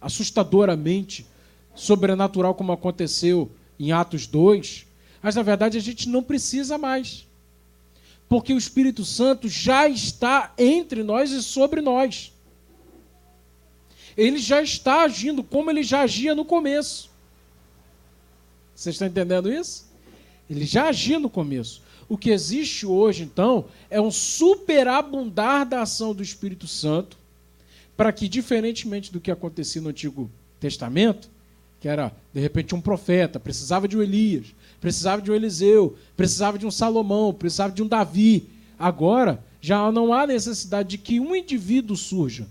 assustadoramente sobrenatural, como aconteceu em Atos 2, mas na verdade a gente não precisa mais. Porque o Espírito Santo já está entre nós e sobre nós. Ele já está agindo como ele já agia no começo. Vocês estão entendendo isso? Ele já agia no começo. O que existe hoje, então, é um superabundar da ação do Espírito Santo, para que, diferentemente do que acontecia no Antigo Testamento, que era, de repente, um profeta, precisava de um Elias, precisava de um Eliseu, precisava de um Salomão, precisava de um Davi. Agora, já não há necessidade de que um indivíduo surja.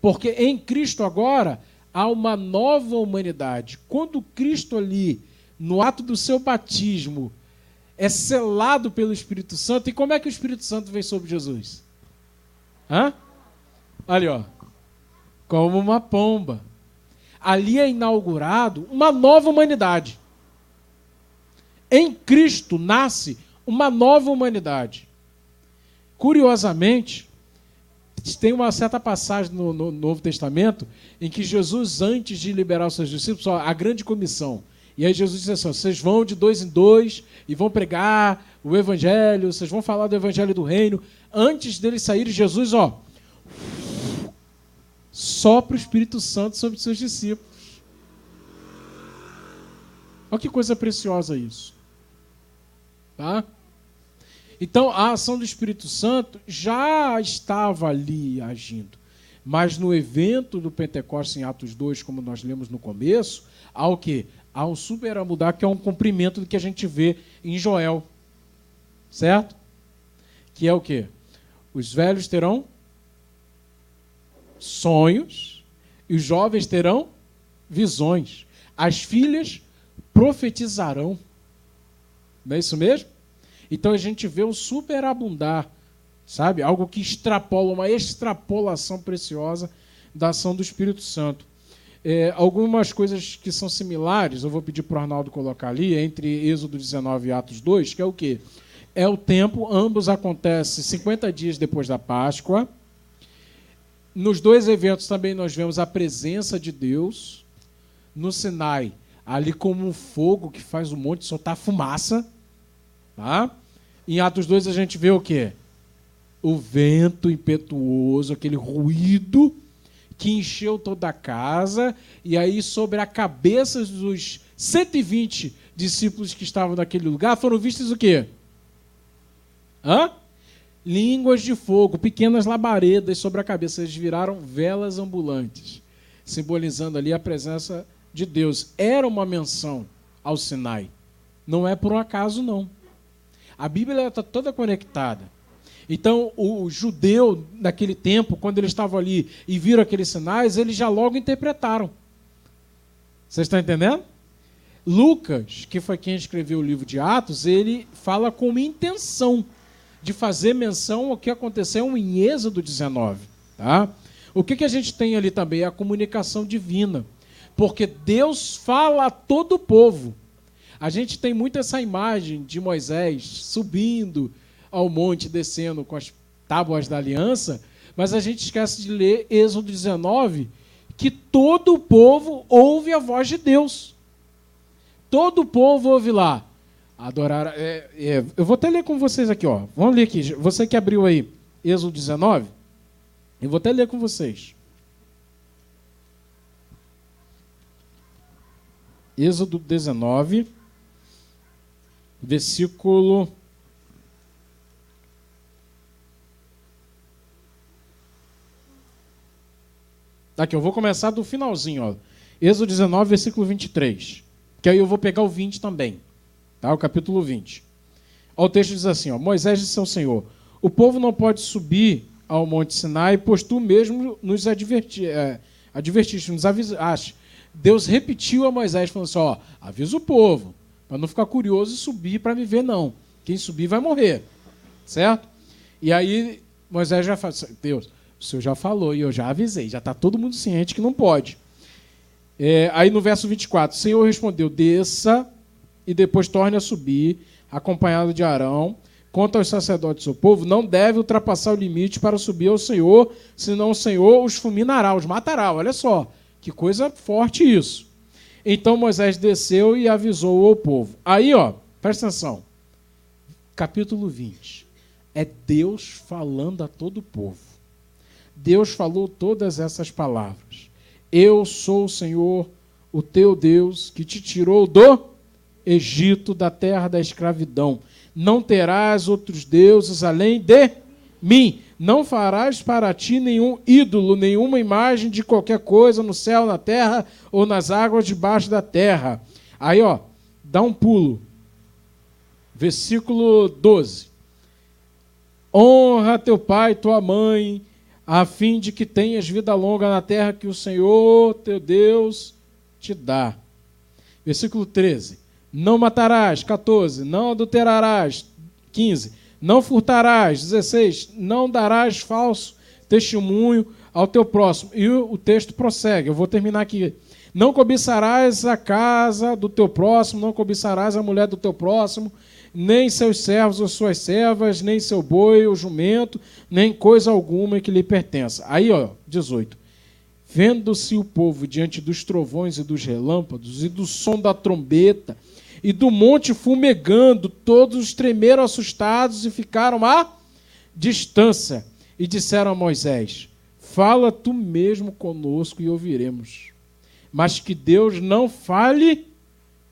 Porque em Cristo agora há uma nova humanidade. Quando Cristo ali, no ato do seu batismo, é selado pelo Espírito Santo, e como é que o Espírito Santo vem sobre Jesus? Hã? Ali, ó. Como uma pomba ali é inaugurado uma nova humanidade. Em Cristo nasce uma nova humanidade. Curiosamente, tem uma certa passagem no, no, Novo Testamento em que Jesus, antes de liberar os seus discípulos, a grande comissão. E aí Jesus diz assim: vocês vão de dois em dois e vão pregar o evangelho, vocês vão falar do evangelho do reino. Antes deles saírem, Jesus, ó, sopra o Espírito Santo sobre os seus discípulos. Olha que coisa preciosa isso. Tá? Então, a ação do Espírito Santo já estava ali agindo. Mas no evento do Pentecostes em Atos 2, como nós lemos no começo, há o quê? Há um super mudar que é um cumprimento do que a gente vê em Joel. Certo? Que é o quê? Os velhos terão sonhos e os jovens terão visões. As filhas profetizarão. Não é isso mesmo? Então a gente vê um superabundar, sabe? Algo que extrapola, uma extrapolação preciosa da ação do Espírito Santo. É, algumas coisas que são similares, eu vou pedir para o Arnaldo colocar ali, entre Êxodo 19 e Atos 2, que é o quê? É o tempo, ambos acontecem 50 dias depois da Páscoa. Nos dois eventos também nós vemos a presença de Deus. No Sinai, ali como um fogo que faz um monte soltar fumaça. Tá? Em Atos 2 a gente vê o quê? O vento impetuoso, aquele ruído que encheu toda a casa, e aí sobre a cabeça dos 120 discípulos que estavam naquele lugar foram vistos o quê? Hã? línguas de fogo, pequenas labaredas sobre a cabeça. Eles viraram velas ambulantes, simbolizando ali a presença de Deus. Era uma menção ao Sinai. Não é por um acaso, não. A Bíblia está toda conectada. Então, o judeu, naquele tempo, quando eles estavam ali e viram aqueles sinais, eles já logo interpretaram. Vocês estão entendendo? Lucas, que foi quem escreveu o livro de Atos, ele fala com intenção de fazer menção ao que aconteceu em Êxodo 19. Tá? O que, que a gente tem ali também? É a comunicação divina. Porque Deus fala a todo o povo. A gente tem muito essa imagem de Moisés subindo ao monte, descendo com as tábuas da aliança, mas a gente esquece de ler Êxodo 19, que todo o povo ouve a voz de Deus. Todo o povo ouve lá. Adorar. É, é, eu vou até ler com vocês aqui, ó. Vamos ler aqui. Você que abriu aí Êxodo 19, eu vou até ler com vocês. Êxodo 19, versículo. Aqui, eu vou começar do finalzinho, ó. Êxodo 19, versículo 23. Que aí eu vou pegar o 20 também. Tá? O capítulo 20. O texto diz assim: ó, Moisés disse ao Senhor: O povo não pode subir ao Monte Sinai, pois tu mesmo nos adverti, é, advertiste, nos avisaste. Deus repetiu a Moisés, falando assim: ó, avisa o povo, para não ficar curioso e subir para me ver, não. Quem subir vai morrer. Certo? E aí Moisés já fala: Deus, o senhor já falou e eu já avisei, já está todo mundo ciente que não pode. É, aí no verso 24, o Senhor respondeu: Desça e depois torne a subir, acompanhado de Arão. Quanto aos sacerdotes do povo, não deve ultrapassar o limite para subir ao Senhor, senão o Senhor os fulminará, os matará. Olha só, que coisa forte isso. Então Moisés desceu e avisou ao povo. Aí, ó, presta atenção. Capítulo 20. É Deus falando a todo o povo. Deus falou todas essas palavras. Eu sou o Senhor, o teu Deus, que te tirou do Egito, da terra da escravidão. Não terás outros deuses além de mim. Não farás para ti nenhum ídolo, nenhuma imagem de qualquer coisa no céu, na terra ou nas águas debaixo da terra. Aí, ó, dá um pulo. Versículo 12. Honra teu pai e tua mãe, a fim de que tenhas vida longa na terra que o Senhor teu Deus te dá. Versículo 13. Não matarás. 14. Não adulterarás. 15. Não furtarás. 16. Não darás falso testemunho ao teu próximo. E o, texto prossegue. Eu vou terminar aqui. Não cobiçarás a casa do teu próximo, não cobiçarás a mulher do teu próximo, nem seus servos ou suas servas, nem seu boi ou jumento, nem coisa alguma que lhe pertença. Aí, ó, 18. Vendo-se o povo diante dos trovões e dos relâmpagos, e do som da trombeta, e do monte fumegando, todos tremeram assustados e ficaram à distância. E disseram a Moisés: Fala tu mesmo conosco e ouviremos. Mas que Deus não fale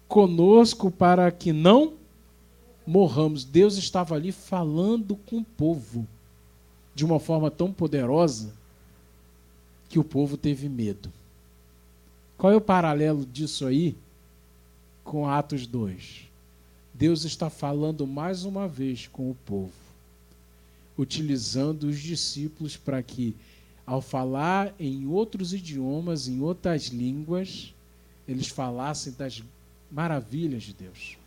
conosco para que não morramos. Deus estava ali falando com o povo de uma forma tão poderosa que o povo teve medo. Qual é o paralelo disso aí com Atos 2? Deus está falando mais uma vez com o povo, utilizando os discípulos para que, ao falar em outros idiomas, em outras línguas, eles falassem das maravilhas de Deus.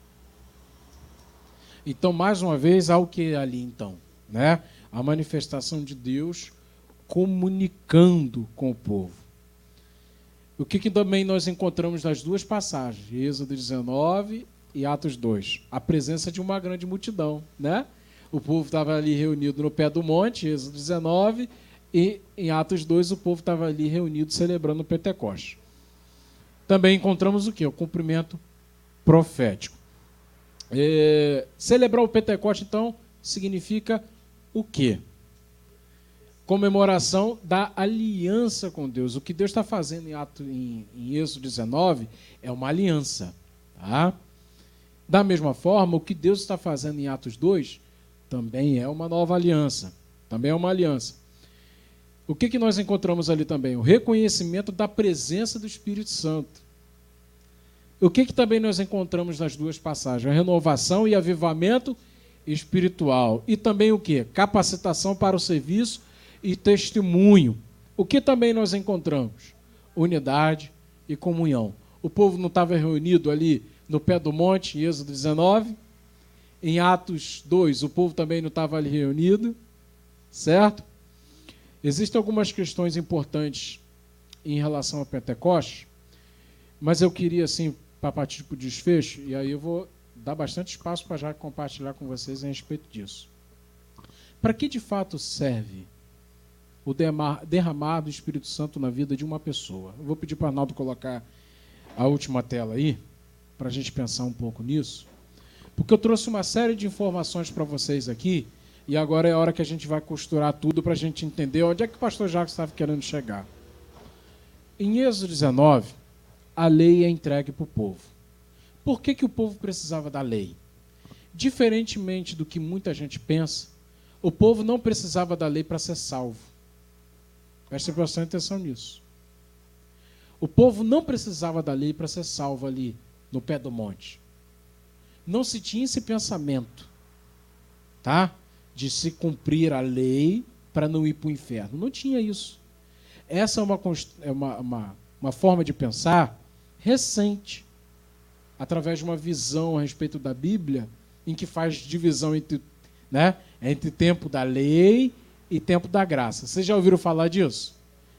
Então, mais uma vez, há o que ali então? Né? A manifestação de Deus comunicando com o povo. O que, que também nós encontramos nas duas passagens, Êxodo 19 e Atos 2? A presença de uma grande multidão, né? O povo estava ali reunido no pé do monte, Êxodo 19, e em Atos 2 o povo estava ali reunido celebrando o Pentecoste. Também encontramos o que? O cumprimento profético. É, celebrar o Pentecoste, então, significa o quê? comemoração da aliança com Deus. O que Deus está fazendo em, ato, em, em Êxodo 19 é uma aliança. Tá? Da mesma forma, o que Deus está fazendo em Atos 2 também é uma nova aliança. Também é uma aliança. O que, que nós encontramos ali também? O reconhecimento da presença do Espírito Santo. O que, que também nós encontramos nas duas passagens? A renovação e avivamento espiritual. E também o que? Capacitação para o serviço e testemunho. O que também nós encontramos? Unidade e comunhão. O povo não estava reunido ali no pé do monte, em Êxodo 19. Em Atos 2, o povo também não estava ali reunido, certo? Existem algumas questões importantes em relação ao Pentecoste, mas eu queria, assim, para partir para o desfecho, e aí eu vou dar bastante espaço para já compartilhar com vocês a respeito disso. Para que de fato serve o derramar do Espírito Santo na vida de uma pessoa. Eu vou pedir para o Arnaldo colocar a última tela aí, para a gente pensar um pouco nisso, porque eu trouxe uma série de informações para vocês aqui, e agora é a hora que a gente vai costurar tudo para a gente entender onde é que o pastor Jacques estava querendo chegar. Em Êxodo 19, a lei é entregue para o povo. Por que, que o povo precisava da lei? Diferentemente do que muita gente pensa, o povo não precisava da lei para ser salvo. Preste bastante atenção nisso. O povo não precisava da lei para ser salvo ali no pé do monte. Não se tinha esse pensamento, tá? De se cumprir a lei para não ir para o inferno. Não tinha isso. Essa é uma, é uma, uma, uma forma de pensar recente, através de uma visão a respeito da Bíblia, em que faz divisão entre, né, entre tempo da lei e tempo da graça. Vocês já ouviram falar disso?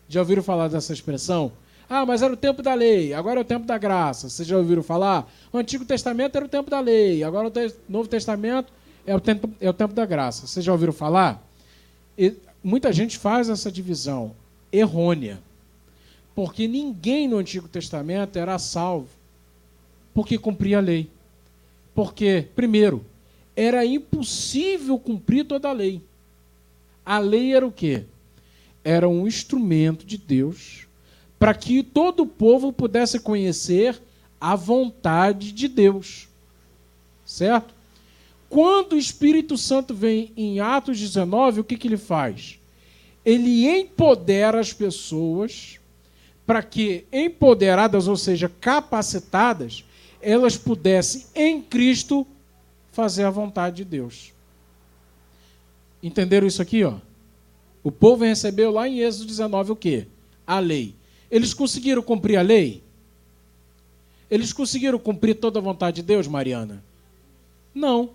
Já ouviram falar dessa expressão? Ah, mas era o tempo da lei, agora é o tempo da graça. Vocês já ouviram falar? O Antigo Testamento era o tempo da lei, agora o Novo Testamento é o tempo, é o tempo da graça. Vocês já ouviram falar? E muita gente faz essa divisão errônea. Porque ninguém no Antigo Testamento era salvo porque cumpria a lei. Porque, primeiro, era impossível cumprir toda a lei. A lei era o quê? Era um instrumento de Deus para que todo o povo pudesse conhecer a vontade de Deus. Certo? quando o Espírito Santo vem em Atos 19, o que, que ele faz? Ele empodera as pessoas para que, empoderadas, ou seja, capacitadas, elas pudessem, em Cristo, fazer a vontade de Deus. Entenderam isso aqui? Ó? O povo recebeu lá em Êxodo 19 o quê? A lei. Eles conseguiram cumprir a lei? Eles conseguiram cumprir toda a vontade de Deus, Mariana? Não.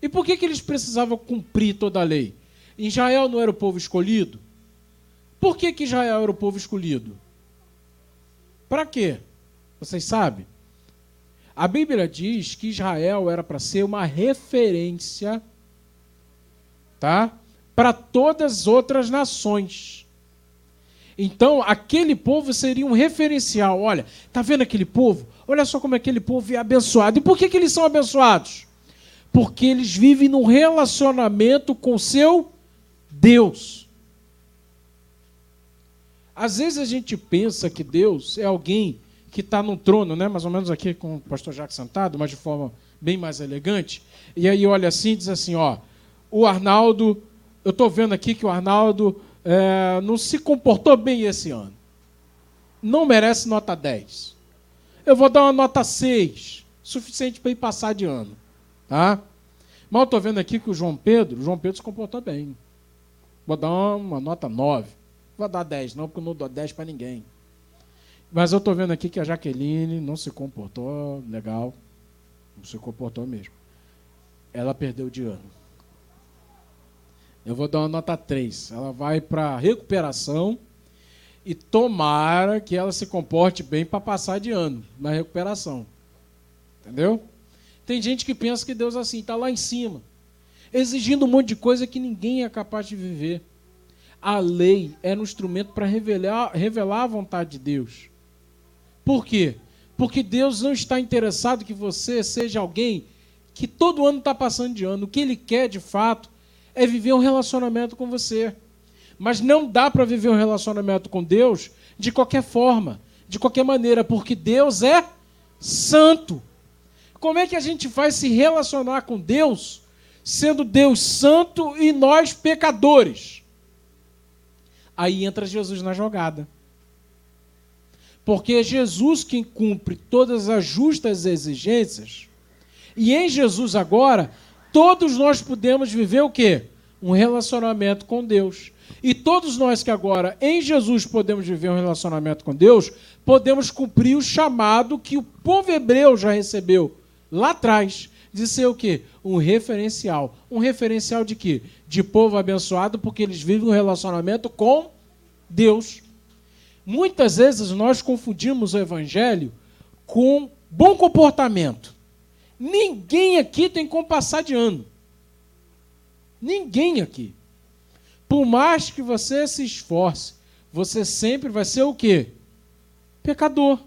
E por que, que eles precisavam cumprir toda a lei? Israel não era o povo escolhido? Por que, que Israel era o povo escolhido? Para quê? Vocês sabem? A Bíblia diz que Israel era para ser uma referência, tá? Para todas as outras nações. Então, aquele povo seria um referencial. Olha, tá vendo aquele povo? Olha só como aquele povo é abençoado. E por que, que eles são abençoados? Porque eles vivem num relacionamento com seu Deus. Às vezes a gente pensa que Deus é alguém que está no trono, né? mais ou menos aqui com o pastor Jacques sentado, mas de forma bem mais elegante. E aí olha assim e diz assim: ó, o Arnaldo, eu estou vendo aqui que o Arnaldo é, não se comportou bem esse ano. Não merece nota 10. Eu vou dar uma nota 6, suficiente para ir passar de ano. Tá? Mas eu estou vendo aqui que o João Pedro, o João Pedro se comportou bem. Vou dar uma, uma nota 9 vou dar 10, não, porque eu não dou 10 para ninguém. Mas eu estou vendo aqui que a Jaqueline não se comportou legal. Não se comportou mesmo. Ela perdeu de ano. Eu vou dar uma nota 3. Ela vai para recuperação e tomara que ela se comporte bem para passar de ano na recuperação. Entendeu? Tem gente que pensa que Deus assim está lá em cima, exigindo um monte de coisa que ninguém é capaz de viver a lei era um instrumento para revelar, revelar a vontade de Deus. Por quê? Porque Deus não está interessado que você seja alguém que todo ano está passando de ano. O que Ele quer, de fato, é viver um relacionamento com você. Mas não dá para viver um relacionamento com Deus de qualquer forma, de qualquer maneira, porque Deus é santo. Como é que a gente vai se relacionar com Deus, sendo Deus santo e nós pecadores? Aí entra Jesus na jogada. Porque é Jesus quem cumpre todas as justas exigências. E em Jesus agora, todos nós podemos viver o quê? Um relacionamento com Deus. E todos nós que agora em Jesus podemos viver um relacionamento com Deus, podemos cumprir o chamado que o povo hebreu já recebeu lá atrás, de ser o quê? Um referencial. Um referencial de quê? De povo abençoado, porque eles vivem um relacionamento com Deus. Muitas vezes nós confundimos o evangelho com bom comportamento. Ninguém aqui tem como passar de ano. Ninguém aqui. Por mais que você se esforce, você sempre vai ser o quê? Pecador.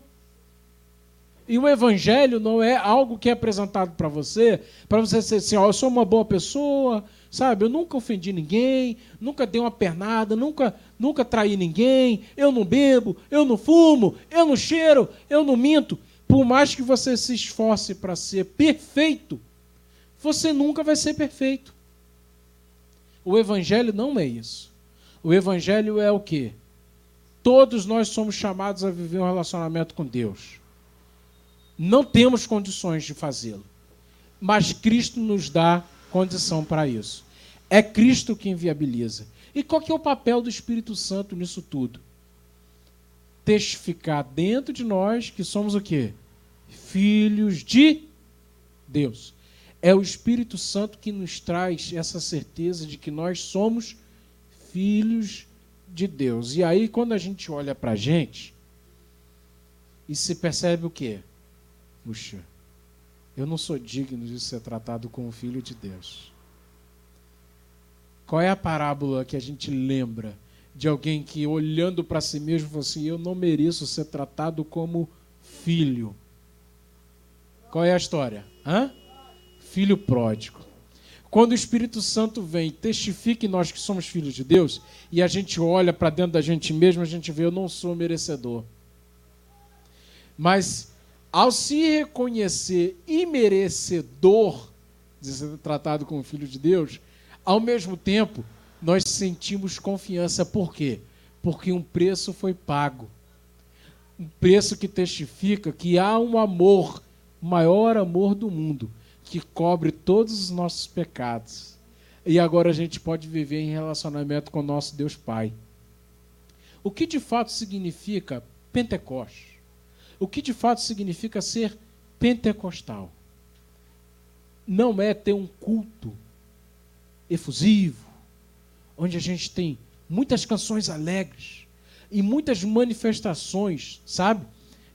E o evangelho não é algo que é apresentado para você, para você ser assim, ó, eu sou uma boa pessoa, sabe? Eu nunca ofendi ninguém, nunca dei uma pernada, nunca, nunca traí ninguém, eu não bebo, eu não fumo, eu não cheiro, eu não minto. Por mais que você se esforce para ser perfeito, você nunca vai ser perfeito. O evangelho não é isso. O evangelho é o quê? Todos nós somos chamados a viver um relacionamento com Deus. Não temos condições de fazê-lo. Mas Cristo nos dá condição para isso. É Cristo quem viabiliza. E qual que é o papel do Espírito Santo nisso tudo? Testificar dentro de nós que somos o quê? Filhos de Deus. É o Espírito Santo que nos traz essa certeza de que nós somos filhos de Deus. E aí, quando a gente olha para a gente, e se percebe o quê? Puxa, eu não sou digno de ser tratado como filho de Deus. Qual é a parábola que a gente lembra de alguém que, olhando para si mesmo, falou assim: Eu não mereço ser tratado como filho? Qual é a história? Hã? Filho pródigo. Quando o Espírito Santo vem, testifica em nós que somos filhos de Deus, e a gente olha para dentro da gente mesmo, a gente vê: Eu não sou merecedor. Mas ao se reconhecer imerecedor de ser tratado como filho de Deus, ao mesmo tempo, nós sentimos confiança. Por quê? Porque um preço foi pago. Um preço que testifica que há um amor, maior amor do mundo, que cobre todos os nossos pecados. E agora a gente pode viver em relacionamento com o nosso Deus Pai. O que de fato significa Pentecoste? O que de fato significa ser pentecostal? Não é ter um culto efusivo, onde a gente tem muitas canções alegres e muitas manifestações, sabe?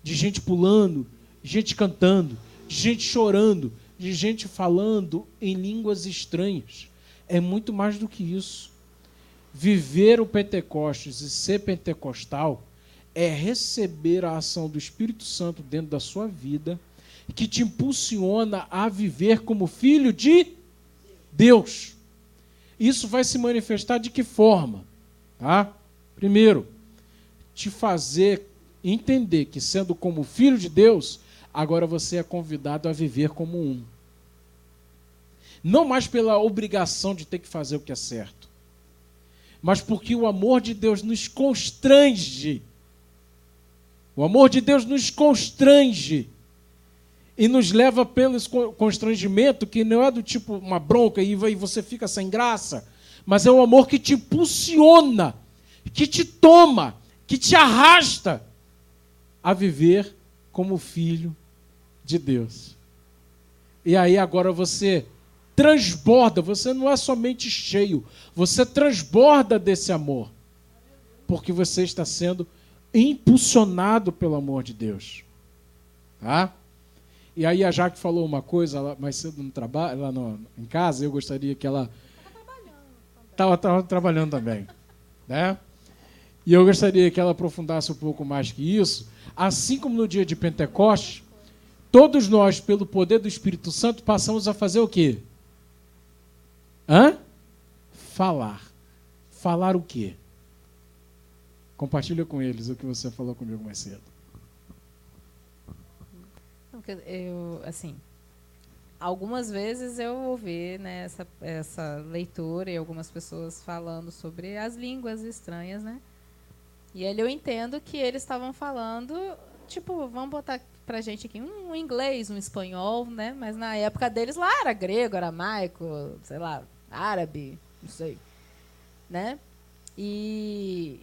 De gente pulando, gente cantando, de gente chorando, de gente falando em línguas estranhas. É muito mais do que isso. Viver o Pentecostes e ser pentecostal é receber a ação do Espírito Santo dentro da sua vida, que te impulsiona a viver como filho de Deus. Isso vai se manifestar de que forma? Tá? Primeiro, te fazer entender que, sendo como filho de Deus, agora você é convidado a viver como um. Não mais pela obrigação de ter que fazer o que é certo, mas porque o amor de Deus nos constrange o amor de Deus nos constrange e nos leva pelo constrangimento que não é do tipo uma bronca e você fica sem graça, mas é um amor que te impulsiona, que te toma, que te arrasta a viver como filho de Deus. E aí agora você transborda, você não é somente cheio, você transborda desse amor, porque você está sendo impulsionado pelo amor de Deus. Tá? E aí a Jaque falou uma coisa mais cedo no trabalho, lá no, em casa, eu gostaria que ela estava trabalhando, trabalhando também, né? E eu gostaria que ela aprofundasse um pouco mais que isso. Assim como no dia de Pentecostes, todos nós, pelo poder do Espírito Santo, passamos a fazer o quê? Hã? Falar. Falar o quê? Compartilha com eles o que você falou comigo mais cedo. Eu, assim, algumas vezes eu ouvi né, essa, essa leitura e algumas pessoas falando sobre as línguas estranhas, né? E ali eu entendo que eles estavam falando, tipo, vamos botar pra gente aqui um inglês, um espanhol, né? Mas na época deles lá era grego, aramaico, sei lá, árabe, não sei, né? E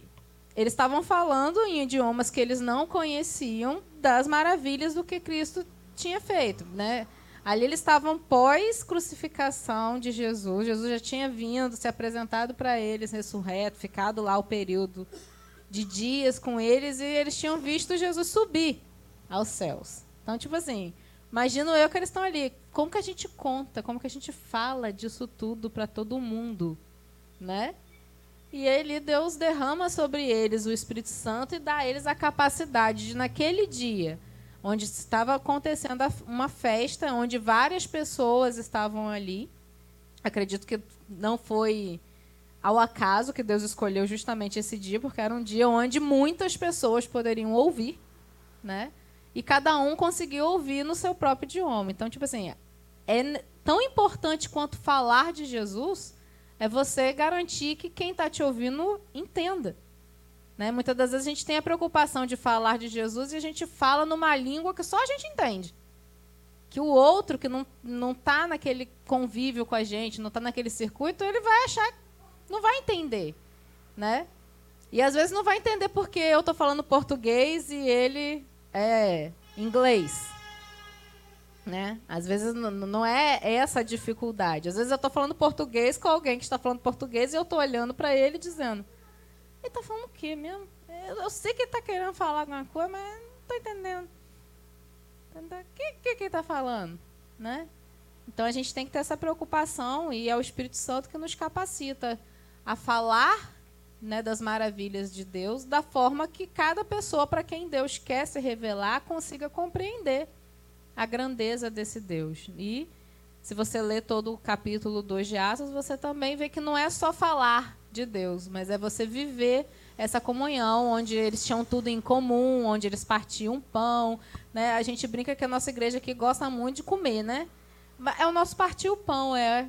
eles estavam falando em idiomas que eles não conheciam das maravilhas do que Cristo tinha feito, né? Ali eles estavam pós crucificação de Jesus. Jesus já tinha vindo, se apresentado para eles ressurreto, ficado lá o período de dias com eles e eles tinham visto Jesus subir aos céus. Então, tipo assim, imagino eu que eles estão ali. Como que a gente conta? Como que a gente fala disso tudo para todo mundo, né? E ele, Deus derrama sobre eles o Espírito Santo e dá a eles a capacidade de, naquele dia, onde estava acontecendo uma festa, onde várias pessoas estavam ali. Acredito que não foi ao acaso que Deus escolheu justamente esse dia, porque era um dia onde muitas pessoas poderiam ouvir, né? E cada um conseguiu ouvir no seu próprio idioma. Então, tipo assim, é tão importante quanto falar de Jesus é você garantir que quem está te ouvindo entenda. Né? Muitas das vezes a gente tem a preocupação de falar de Jesus e a gente fala numa língua que só a gente entende. Que o outro que não está naquele convívio com a gente, não está naquele circuito, ele vai achar, não vai entender. Né? E às vezes não vai entender porque eu estou falando português e ele é inglês. Né? Às vezes não é essa a dificuldade. Às vezes eu estou falando português com alguém que está falando português e eu estou olhando para ele dizendo: Ele está falando o quê mesmo? Eu, sei que ele está querendo falar alguma coisa, mas não estou entendendo. O que, que, que ele está falando? Né? Então a gente tem que ter essa preocupação e é o Espírito Santo que nos capacita a falar né, das maravilhas de Deus da forma que cada pessoa para quem Deus quer se revelar consiga compreender a grandeza desse Deus. E se você ler todo o capítulo 2 de Atos, você também vê que não é só falar de Deus, mas é você viver essa comunhão onde eles tinham tudo em comum, onde eles partiam pão, Né? A gente brinca que a nossa igreja aqui gosta muito de comer, né? É o nosso partir o pão, é.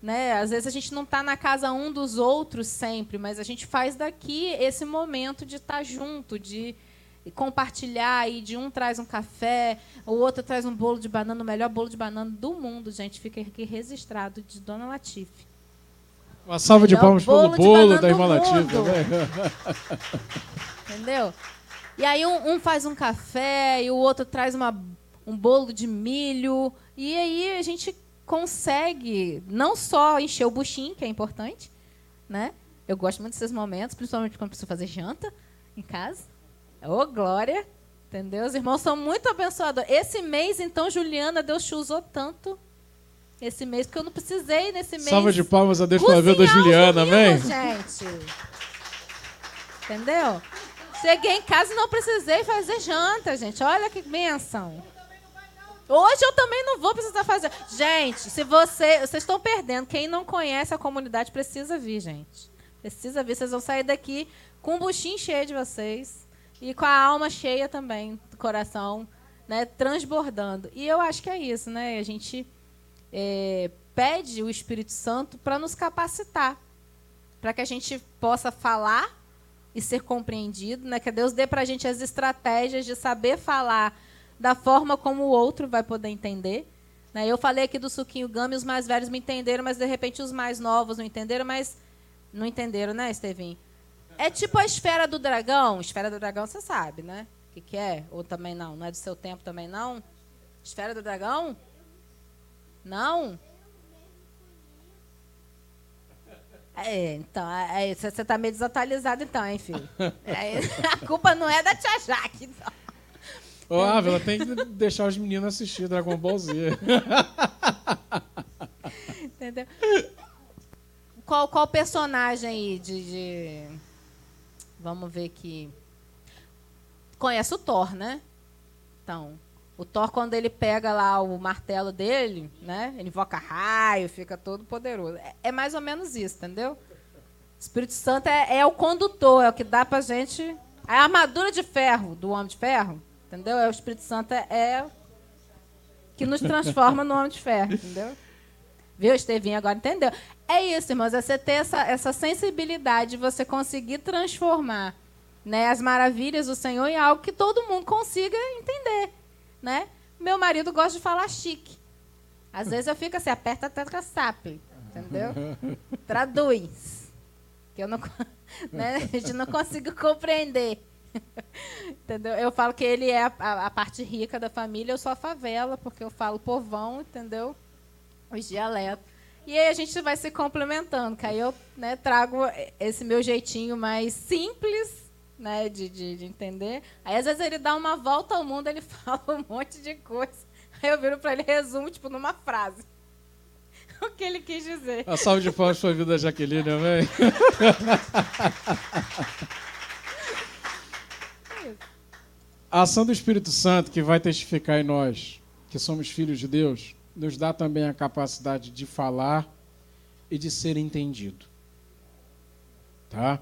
Né? Às vezes a gente não está na casa um dos outros sempre, mas a gente faz daqui esse momento de estar tá junto, de compartilhar e de um traz um café, o outro traz um bolo de banana, o melhor bolo de banana do mundo, gente, fica aqui registrado de Dona Latife. Uma salva de palmas pelo bolo da irmã Latife. Né? Entendeu? E aí um, um, faz um café e o outro traz uma, um bolo de milho. E aí a gente consegue não só encher o buchinho, que é importante, né? Eu gosto muito desses momentos, principalmente quando preciso fazer janta em casa. Ô, oh, glória! Entendeu? Os irmãos são muito abençoados. Esse mês, então, Juliana, Deus te usou tanto. Esse mês, porque eu não precisei nesse mês. Salva de palmas a Deus pela vida da Juliana, amém? gente. Entendeu? Cheguei em casa e não precisei fazer janta, gente. Olha que bênção. Hoje eu também não vou precisar fazer. Gente, se você. Vocês estão perdendo. Quem não conhece a comunidade precisa vir, gente. Precisa vir. Vocês vão sair daqui com o buchinho cheio de vocês. E com a alma cheia também, do coração, né? Transbordando. E eu acho que é isso, né? A gente é, pede o Espírito Santo para nos capacitar. Para que a gente possa falar e ser compreendido, né? Que Deus dê para a gente as estratégias de saber falar da forma como o outro vai poder entender. Né? Eu falei aqui do suquinho gama e os mais velhos me entenderam, mas de repente os mais novos não entenderam, mas não entenderam, né, Estevinho? É tipo a esfera do dragão. Esfera do dragão você sabe, né? O que, que é? Ou também não? Não é do seu tempo também não? Esfera do dragão? Não? É, então, é, você está meio desatualizado então, hein, filho? (laughs) É, a culpa não é da tia Jaque, então. Ô, Ávila, tem que deixar os meninos assistir Dragon Ball Z. Entendeu? Qual, qual personagem aí de, de... Vamos ver aqui. Conhece o Thor, né? Então, o Thor, quando ele pega lá o martelo dele, né? Ele invoca raio, fica todo poderoso. É, é mais ou menos isso, entendeu? Espírito Santo é, é, o condutor, é o que dá pra gente. A armadura de ferro do Homem de Ferro, entendeu? É o Espírito Santo é, é que nos transforma no Homem de Ferro, entendeu? Viu, Estevinho? Agora entendeu? É isso, irmãos, é você ter essa, essa sensibilidade, você conseguir transformar né, as maravilhas do Senhor em algo que todo mundo consiga entender né? Meu marido gosta de falar chique. Às vezes eu fico assim, aperta a tecla SAP, entendeu? (laughs) Traduz. Que eu não, (laughs) né? A gente não consigo compreender. entendeu? Eu falo que ele é a, a, a, parte rica da família, eu sou a favela, porque eu falo povão, entendeu? Os dialetos. E aí a gente vai se complementando, que aí eu né, trago esse meu jeitinho mais simples né, de, de, de, entender. Aí, às vezes, ele dá uma volta ao mundo, ele (laughs) fala um monte de coisa. Aí eu viro para ele resumo, tipo, numa frase. (laughs) o que ele quis dizer. A salve de palmas foi a vida da Jaqueline, amém? (laughs) a ação do Espírito Santo, que vai testificar em nós que somos filhos de Deus, nos dá também a capacidade de falar e de ser entendido. Tá?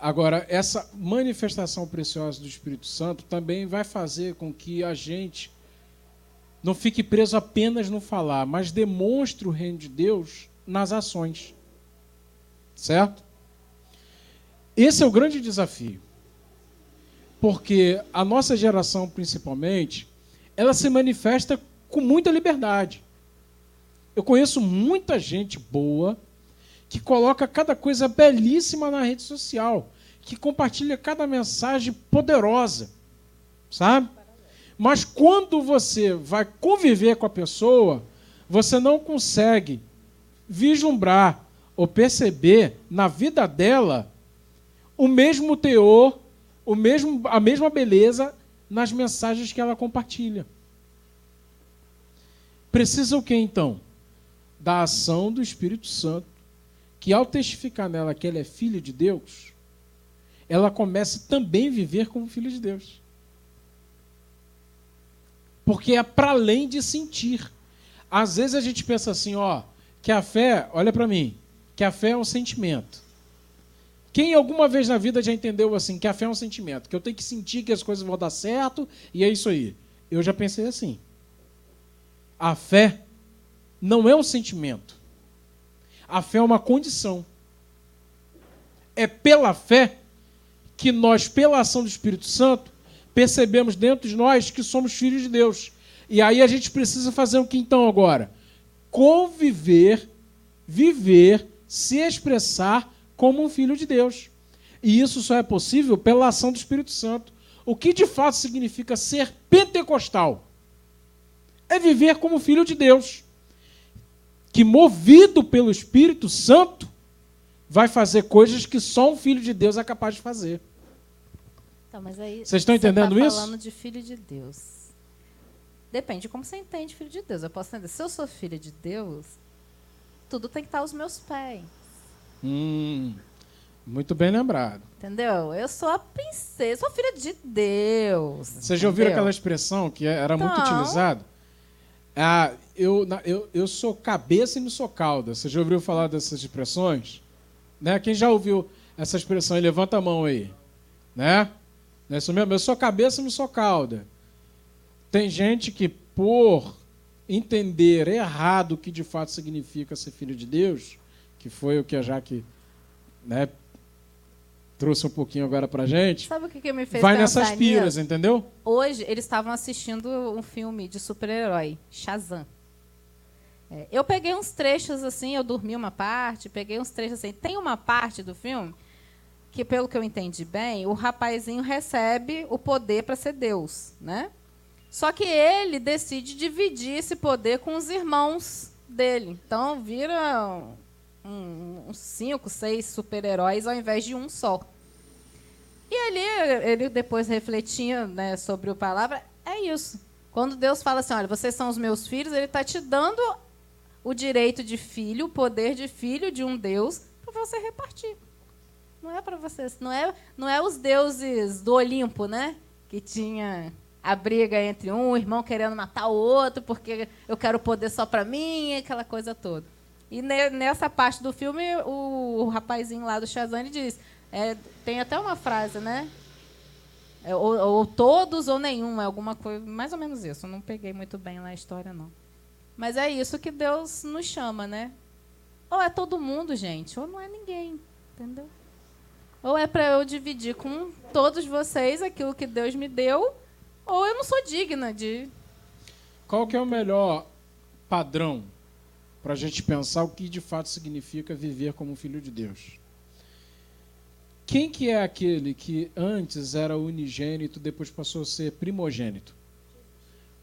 Agora, essa manifestação preciosa do Espírito Santo também vai fazer com que a gente não fique preso apenas no falar, mas demonstre o reino de Deus nas ações. Certo? Esse é o grande desafio. Porque a nossa geração, principalmente, ela se manifesta com muita liberdade. Eu conheço muita gente boa que coloca cada coisa belíssima na rede social, que compartilha cada mensagem poderosa, sabe? Mas quando você vai conviver com a pessoa, você não consegue vislumbrar ou perceber na vida dela o mesmo teor, o mesmo, a mesma beleza nas mensagens que ela compartilha. Precisa o que então? Da ação do Espírito Santo que ao testificar nela que ela é filha de Deus, ela começa também a viver como filha de Deus. Porque é para além de sentir. Às vezes a gente pensa assim, ó, que a fé, olha para mim, que a fé é um sentimento. Quem alguma vez na vida já entendeu assim que a fé é um sentimento, que eu tenho que sentir que as coisas vão dar certo e é isso aí. Eu já pensei assim. A fé não é um sentimento. A fé é uma condição. É pela fé que nós, pela ação do Espírito Santo, percebemos dentro de nós que somos filhos de Deus. E aí a gente precisa fazer o que então agora? Conviver, viver, se expressar como um filho de Deus. E isso só é possível pela ação do Espírito Santo. O que de fato significa ser pentecostal? É viver como filho de Deus, que movido pelo Espírito Santo vai fazer coisas que só um filho de Deus é capaz de fazer. Então, mas aí, Vocês estão entendendo você tá isso? falando de filho de Deus. Depende de como você entende filho de Deus. Eu posso entender, se eu sou filha de Deus, tudo tem que estar aos meus pés. Hum, muito bem lembrado. Entendeu? Eu sou a princesa, sou filha de Deus. Vocês já ouviram aquela expressão que era muito Não. utilizada? Ah, eu, eu, eu sou cabeça e não sou cauda. Você já ouviu falar dessas expressões? Né? Quem já ouviu essa expressão aí, levanta a mão aí. Né? Não é isso mesmo? Eu sou cabeça e não sou cauda. Tem gente que, por entender errado o que de fato significa ser filho de Deus, que foi o que a Jaque né, trouxe um pouquinho agora pra gente, Sabe o que, que me fez vai nessas piras, entendeu? Hoje eles estavam assistindo um filme de super-herói, Shazam. É, eu peguei uns trechos assim, eu dormi uma parte, peguei uns trechos assim. Tem uma parte do filme que, pelo que eu entendi bem, o rapazinho recebe o poder para ser Deus, né? Só que ele decide dividir esse poder com os irmãos dele. Então vira um- uns cinco, seis super-heróis ao invés de um só. E ali, ele depois refletindo né, sobre o palavra, é isso. Quando Deus fala assim, olha, vocês são os meus filhos, ele está te dando o direito de filho, o poder de filho de um Deus, para você repartir. Não é para vocês, não é, não é os deuses do Olimpo, né? Que tinha a briga entre um irmão querendo matar o outro porque eu quero poder só para mim, aquela coisa toda. E ne- nessa parte do filme, o, rapazinho lá do Shazam diz, é, tem até uma frase, né? É, ou, ou todos ou nenhum, é alguma coisa, mais ou menos isso. Eu não peguei muito bem lá a história, não. Mas é isso que Deus nos chama, né? Ou é todo mundo, gente, ou não é ninguém, entendeu? Ou é para eu dividir com todos vocês aquilo que Deus me deu, ou eu não sou digna de. Qual que é o melhor padrão para a gente pensar o que de fato significa viver como filho de Deus? Quem que é aquele que antes era unigênito, depois passou a ser primogênito?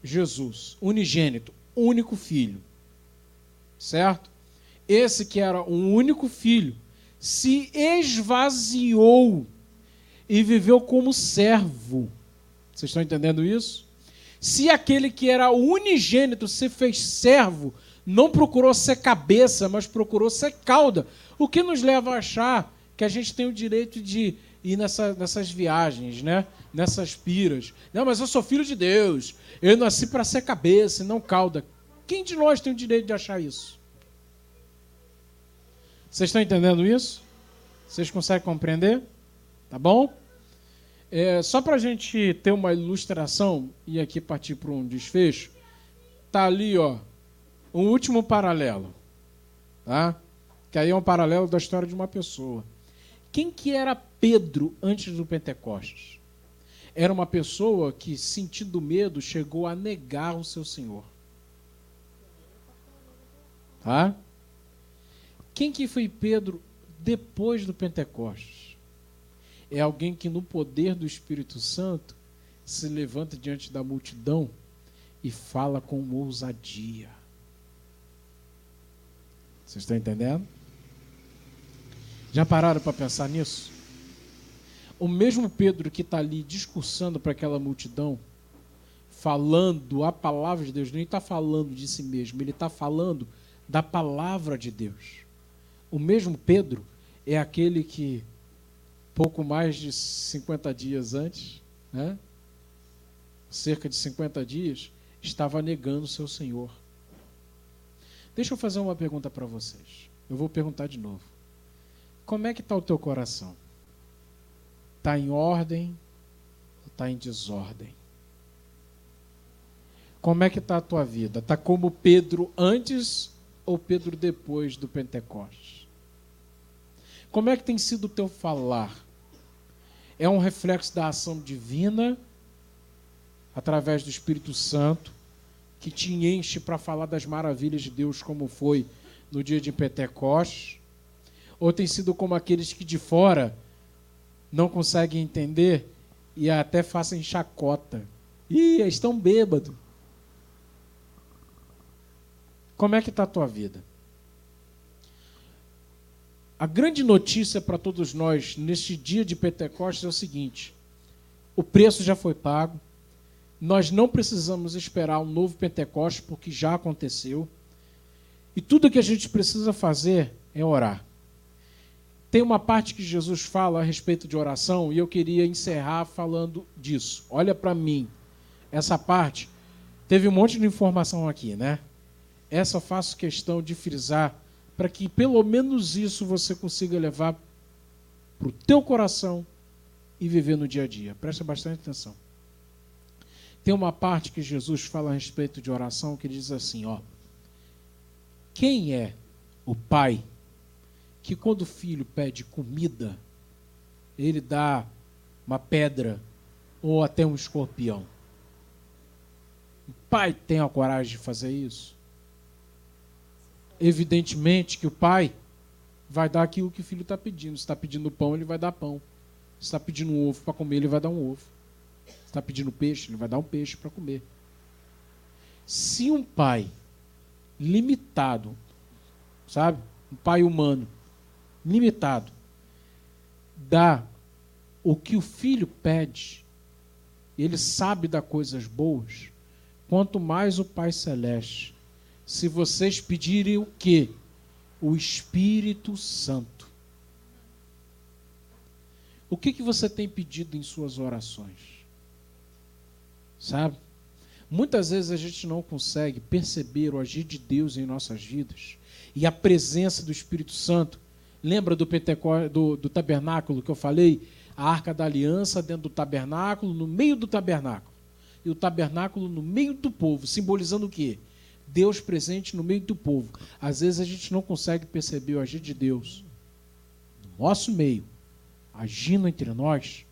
Jesus, unigênito, único filho. Certo? Esse que era um único filho se esvaziou e viveu como servo. Vocês estão entendendo isso? Se aquele que era unigênito se fez servo, não procurou ser cabeça, mas procurou ser cauda, o que nos leva a achar que a gente tem o direito de ir nessa- nessas viagens, né? Nessas piras. Não, mas eu sou filho de Deus, eu nasci para ser cabeça e não cauda. Quem de nós tem o direito de achar isso? Vocês estão entendendo isso? Vocês conseguem compreender? Tá bom? É, só para a gente ter uma ilustração e aqui partir para um desfecho, tá ali, ó, um último paralelo, tá? Que aí é um paralelo da história de uma pessoa. Quem que era Pedro antes do Pentecostes? Era uma pessoa que, sentindo medo, chegou a negar o seu Senhor. Tá? Quem que foi Pedro depois do Pentecostes? É alguém que, no poder do Espírito Santo, se levanta diante da multidão e fala com ousadia. Vocês estão entendendo? Já pararam para pensar nisso? O mesmo Pedro que está ali discursando para aquela multidão, falando a palavra de Deus, nem está falando de si mesmo, ele está falando da palavra de Deus. O mesmo Pedro é aquele que, pouco mais de 50 dias antes, né, cerca de 50 dias, estava negando seu Senhor. Deixa eu fazer uma pergunta para vocês. Eu vou perguntar de novo. Como é que está o teu coração? Está em ordem ou está em desordem? Como é que está a tua vida? Está como Pedro antes ou Pedro depois do Pentecostes? Como é que tem sido o teu falar? É um reflexo da ação divina através do Espírito Santo que te enche para falar das maravilhas de Deus como foi no dia de Pentecostes? Ou tem sido como aqueles que de fora não conseguem entender e até fazem chacota? Ih, estão bêbados. Como é que está a tua vida? A grande notícia para todos nós neste dia de Pentecostes é o seguinte: o preço já foi pago, nós não precisamos esperar um novo Pentecostes, porque já aconteceu, e tudo que a gente precisa fazer é orar. Tem uma parte que Jesus fala a respeito de oração e eu queria encerrar falando disso. Olha para mim. Essa parte teve um monte de informação aqui, né? Essa faço questão de frisar para que pelo menos isso você consiga levar para o teu coração e viver no dia a dia. Presta bastante atenção. Tem uma parte que Jesus fala a respeito de oração que diz assim, ó: Quem é o pai que quando o filho pede comida, ele dá uma pedra ou até um escorpião? O pai tem a coragem de fazer isso? evidentemente que o pai vai dar aquilo que o filho está pedindo. Se está pedindo pão, ele vai dar pão. Se está pedindo um ovo para comer, ele vai dar um ovo. Se está pedindo peixe, ele vai dar um peixe para comer. Se um pai limitado, sabe? Um pai humano, limitado, dá o que o filho pede, ele sabe dar coisas boas, quanto mais o Pai Celeste se vocês pedirem o quê? O Espírito Santo. O que, que você tem pedido em suas orações? Sabe? Muitas vezes a gente não consegue perceber o agir de Deus em nossas vidas e a presença do Espírito Santo. Lembra do, Pentecó do, do tabernáculo que eu falei? A arca da aliança dentro do tabernáculo, no meio do tabernáculo. E o tabernáculo no meio do povo, simbolizando o quê? Deus presente no meio do povo. Às vezes a gente não consegue perceber o agir de Deus no nosso meio, agindo entre nós,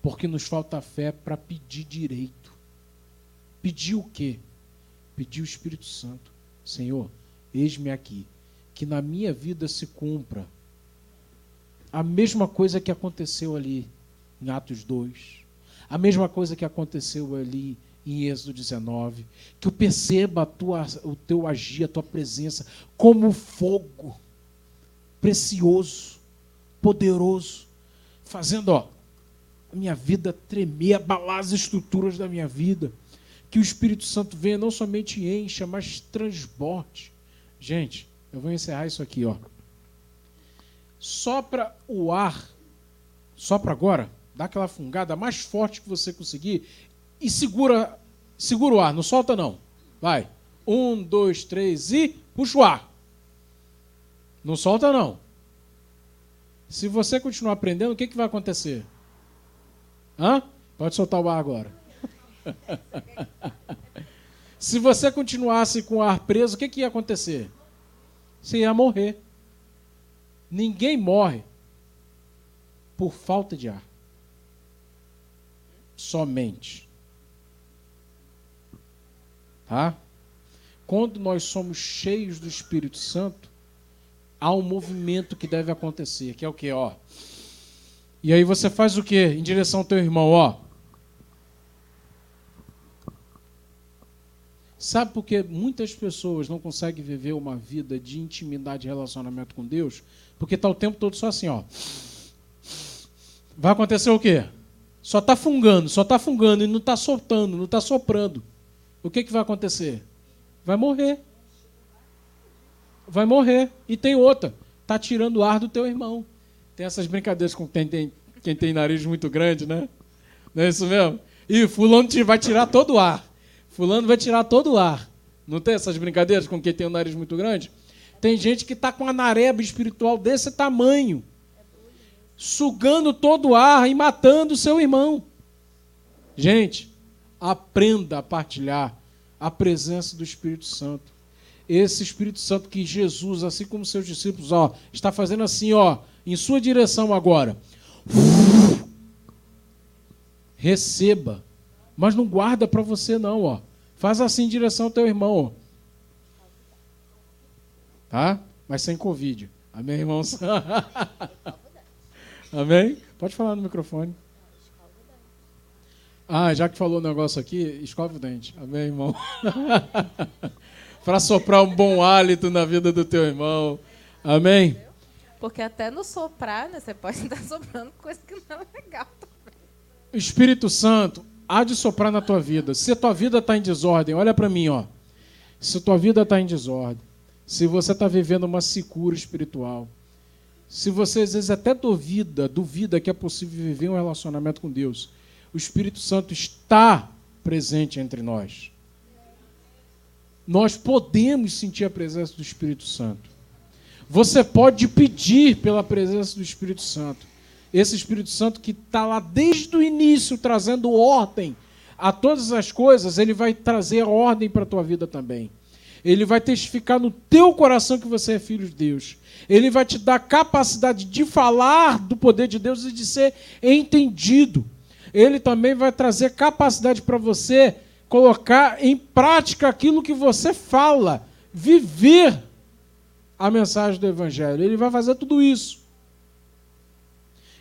porque nos falta fé para pedir direito. Pedir o quê? Pedir o Espírito Santo. Senhor, eis-me aqui, que na minha vida se cumpra a mesma coisa que aconteceu ali em Atos 2, a mesma coisa que aconteceu ali em Êxodo 19, que eu perceba tua, o teu agir, a tua presença como fogo precioso, poderoso, fazendo ó, a minha vida tremer, abalar as estruturas da minha vida. Que o Espírito Santo venha não somente encha, mas transborde. Gente, eu vou encerrar isso aqui, ó. Sopra o ar, sopra agora, dá aquela fungada mais forte que você conseguir e segura, segura o ar, não solta não. Vai. Um, dois, três e puxa o ar. Não solta não. Se você continuar aprendendo, o que, que vai acontecer? Hã? Pode soltar o ar agora. (laughs) Se você continuasse com o ar preso, o que, que ia acontecer? Você ia morrer. Ninguém morre por falta de ar. Somente. Tá? Quando nós somos cheios do Espírito Santo, há um movimento que deve acontecer, que é o que, ó. E aí você faz o que em direção ao teu irmão, ó. Sabe por que muitas pessoas não conseguem viver uma vida de intimidade e relacionamento com Deus? Porque está o tempo todo só assim, ó. Vai acontecer o quê? Só está fungando, só está fungando e não está soltando, não está soprando o que, que vai acontecer? Vai morrer. Vai morrer. E tem outra. Está tirando o ar do teu irmão. Tem essas brincadeiras com quem tem, quem tem nariz muito grande, né? Não é isso mesmo? E fulano vai tirar todo o ar. Fulano vai tirar todo o ar. Não tem essas brincadeiras com quem tem o nariz muito grande? Tem gente que está com uma nareba espiritual desse tamanho, sugando todo o ar e matando o seu irmão. Gente, aprenda a partilhar a presença do Espírito Santo. Esse Espírito Santo que Jesus, assim como seus discípulos, ó, está fazendo assim, ó, em sua direção agora. Receba, mas não guarda para você não, ó. Faz assim em direção ao teu irmão. Tá? Mas sem Covid. Amém, irmãos? (laughs) Amém? Pode falar no microfone. Ah, já que falou o negócio aqui, escove o dente. Amém, irmão? (laughs) Para soprar um bom hálito na vida do teu irmão. Amém? Porque até no soprar, né, você pode (laughs) estar soprando coisa que não é legal. O Espírito Santo há de soprar na tua vida. Se a tua vida está em desordem, olha para mim, ó. Se a tua vida está em desordem, se você está vivendo uma secura espiritual, se você às vezes até duvida, duvida que é possível viver um relacionamento com Deus, o Espírito Santo está presente entre nós. Nós podemos sentir a presença do Espírito Santo. Você pode pedir pela presença do Espírito Santo. Esse Espírito Santo que está lá desde o início trazendo ordem a todas as coisas, ele vai trazer ordem para a tua vida também. Ele vai testificar no teu coração que você é filho de Deus. Ele vai te dar capacidade de falar do poder de Deus e de ser entendido. Ele também vai trazer capacidade para você colocar em prática aquilo que você fala, viver a mensagem do Evangelho. Ele vai fazer tudo isso.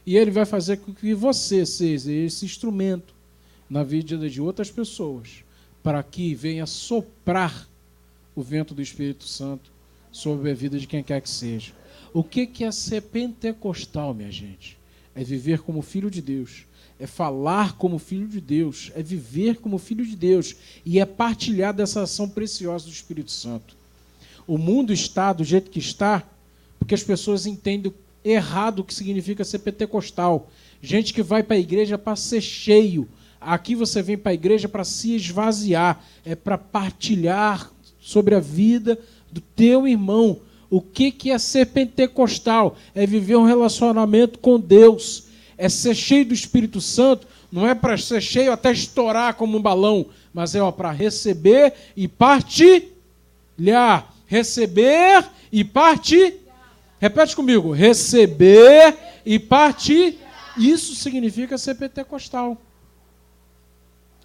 E ele vai fazer com que você seja esse instrumento na vida de outras pessoas, para que venha soprar o vento do Espírito Santo sobre a vida de quem quer que seja. O que é ser pentecostal, minha gente? É viver como filho de Deus, é falar como filho de Deus, é viver como filho de Deus e é partilhar dessa ação preciosa do Espírito Santo. O mundo está do jeito que está porque as pessoas entendem errado que significa ser pentecostal. Gente que vai para a igreja para ser cheio. Aqui você vem para a igreja para se esvaziar, é para partilhar sobre a vida do teu irmão. O que, que é ser pentecostal? É viver um relacionamento com Deus. É ser cheio do Espírito Santo. Não é para ser cheio até estourar como um balão, mas é para receber e partilhar. Receber e partilhar. Repete comigo. Receber e partilhar. Isso significa ser pentecostal.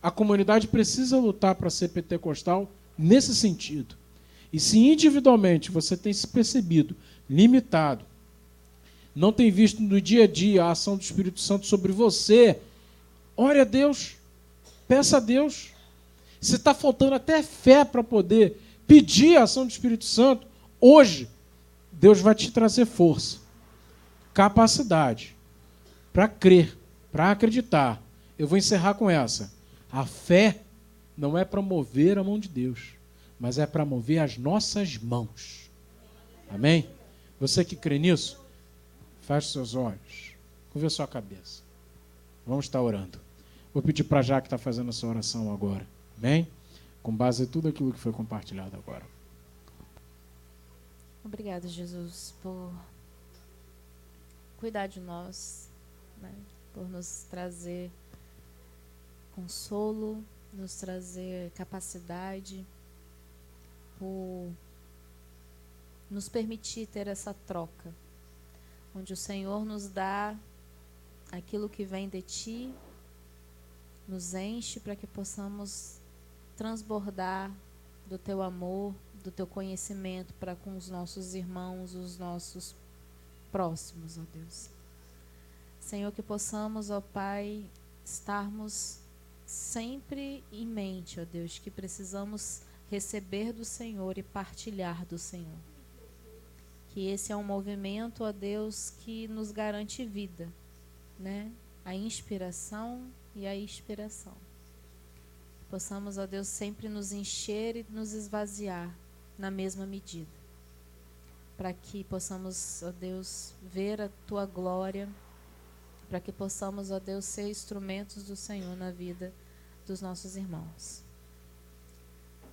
A comunidade precisa lutar para ser pentecostal nesse sentido. E se individualmente você tem se percebido limitado, não tem visto no dia a dia a ação do Espírito Santo sobre você, ore a Deus, peça a Deus. Se está faltando até fé para poder pedir a ação do Espírito Santo, hoje, Deus vai te trazer força, capacidade para crer, para acreditar. Eu vou encerrar com essa. A fé não é para mover a mão de Deus, mas é para mover as nossas mãos. Amém? Você que crê nisso, feche seus olhos, curva sua cabeça. Vamos estar orando. Vou pedir para a que está fazendo essa oração agora. Amém? Com base em tudo aquilo que foi compartilhado agora. Obrigada, Jesus, por cuidar de nós, né? por nos trazer consolo, nos trazer capacidade, por nos permitir ter essa troca, onde o Senhor nos dá aquilo que vem de Ti, nos enche para que possamos transbordar do Teu amor, do Teu conhecimento para com os nossos irmãos, os nossos próximos, ó Deus. Senhor, que possamos, ó Pai, estarmos sempre em mente, ó Deus, que precisamos receber do Senhor e partilhar do Senhor. Que esse é um movimento, ó Deus, que nos garante vida, né? A inspiração e a inspiração. Possamos, ó Deus, sempre nos encher e nos esvaziar na mesma medida. Para que possamos, ó Deus, ver a tua glória para que possamos, ó Deus, ser instrumentos do Senhor na vida dos nossos irmãos.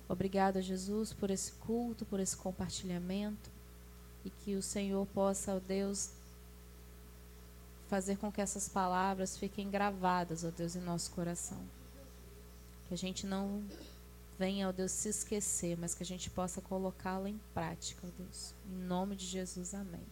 Obrigada, Jesus, por esse culto, por esse compartilhamento. e que o Senhor possa, ó Deus, fazer com que essas palavras fiquem gravadas, ó Deus, em nosso coração. Que a gente não venha, ó Deus, se esquecer, mas que a gente possa colocá-la em prática, ó Deus. Em nome de Jesus, amém.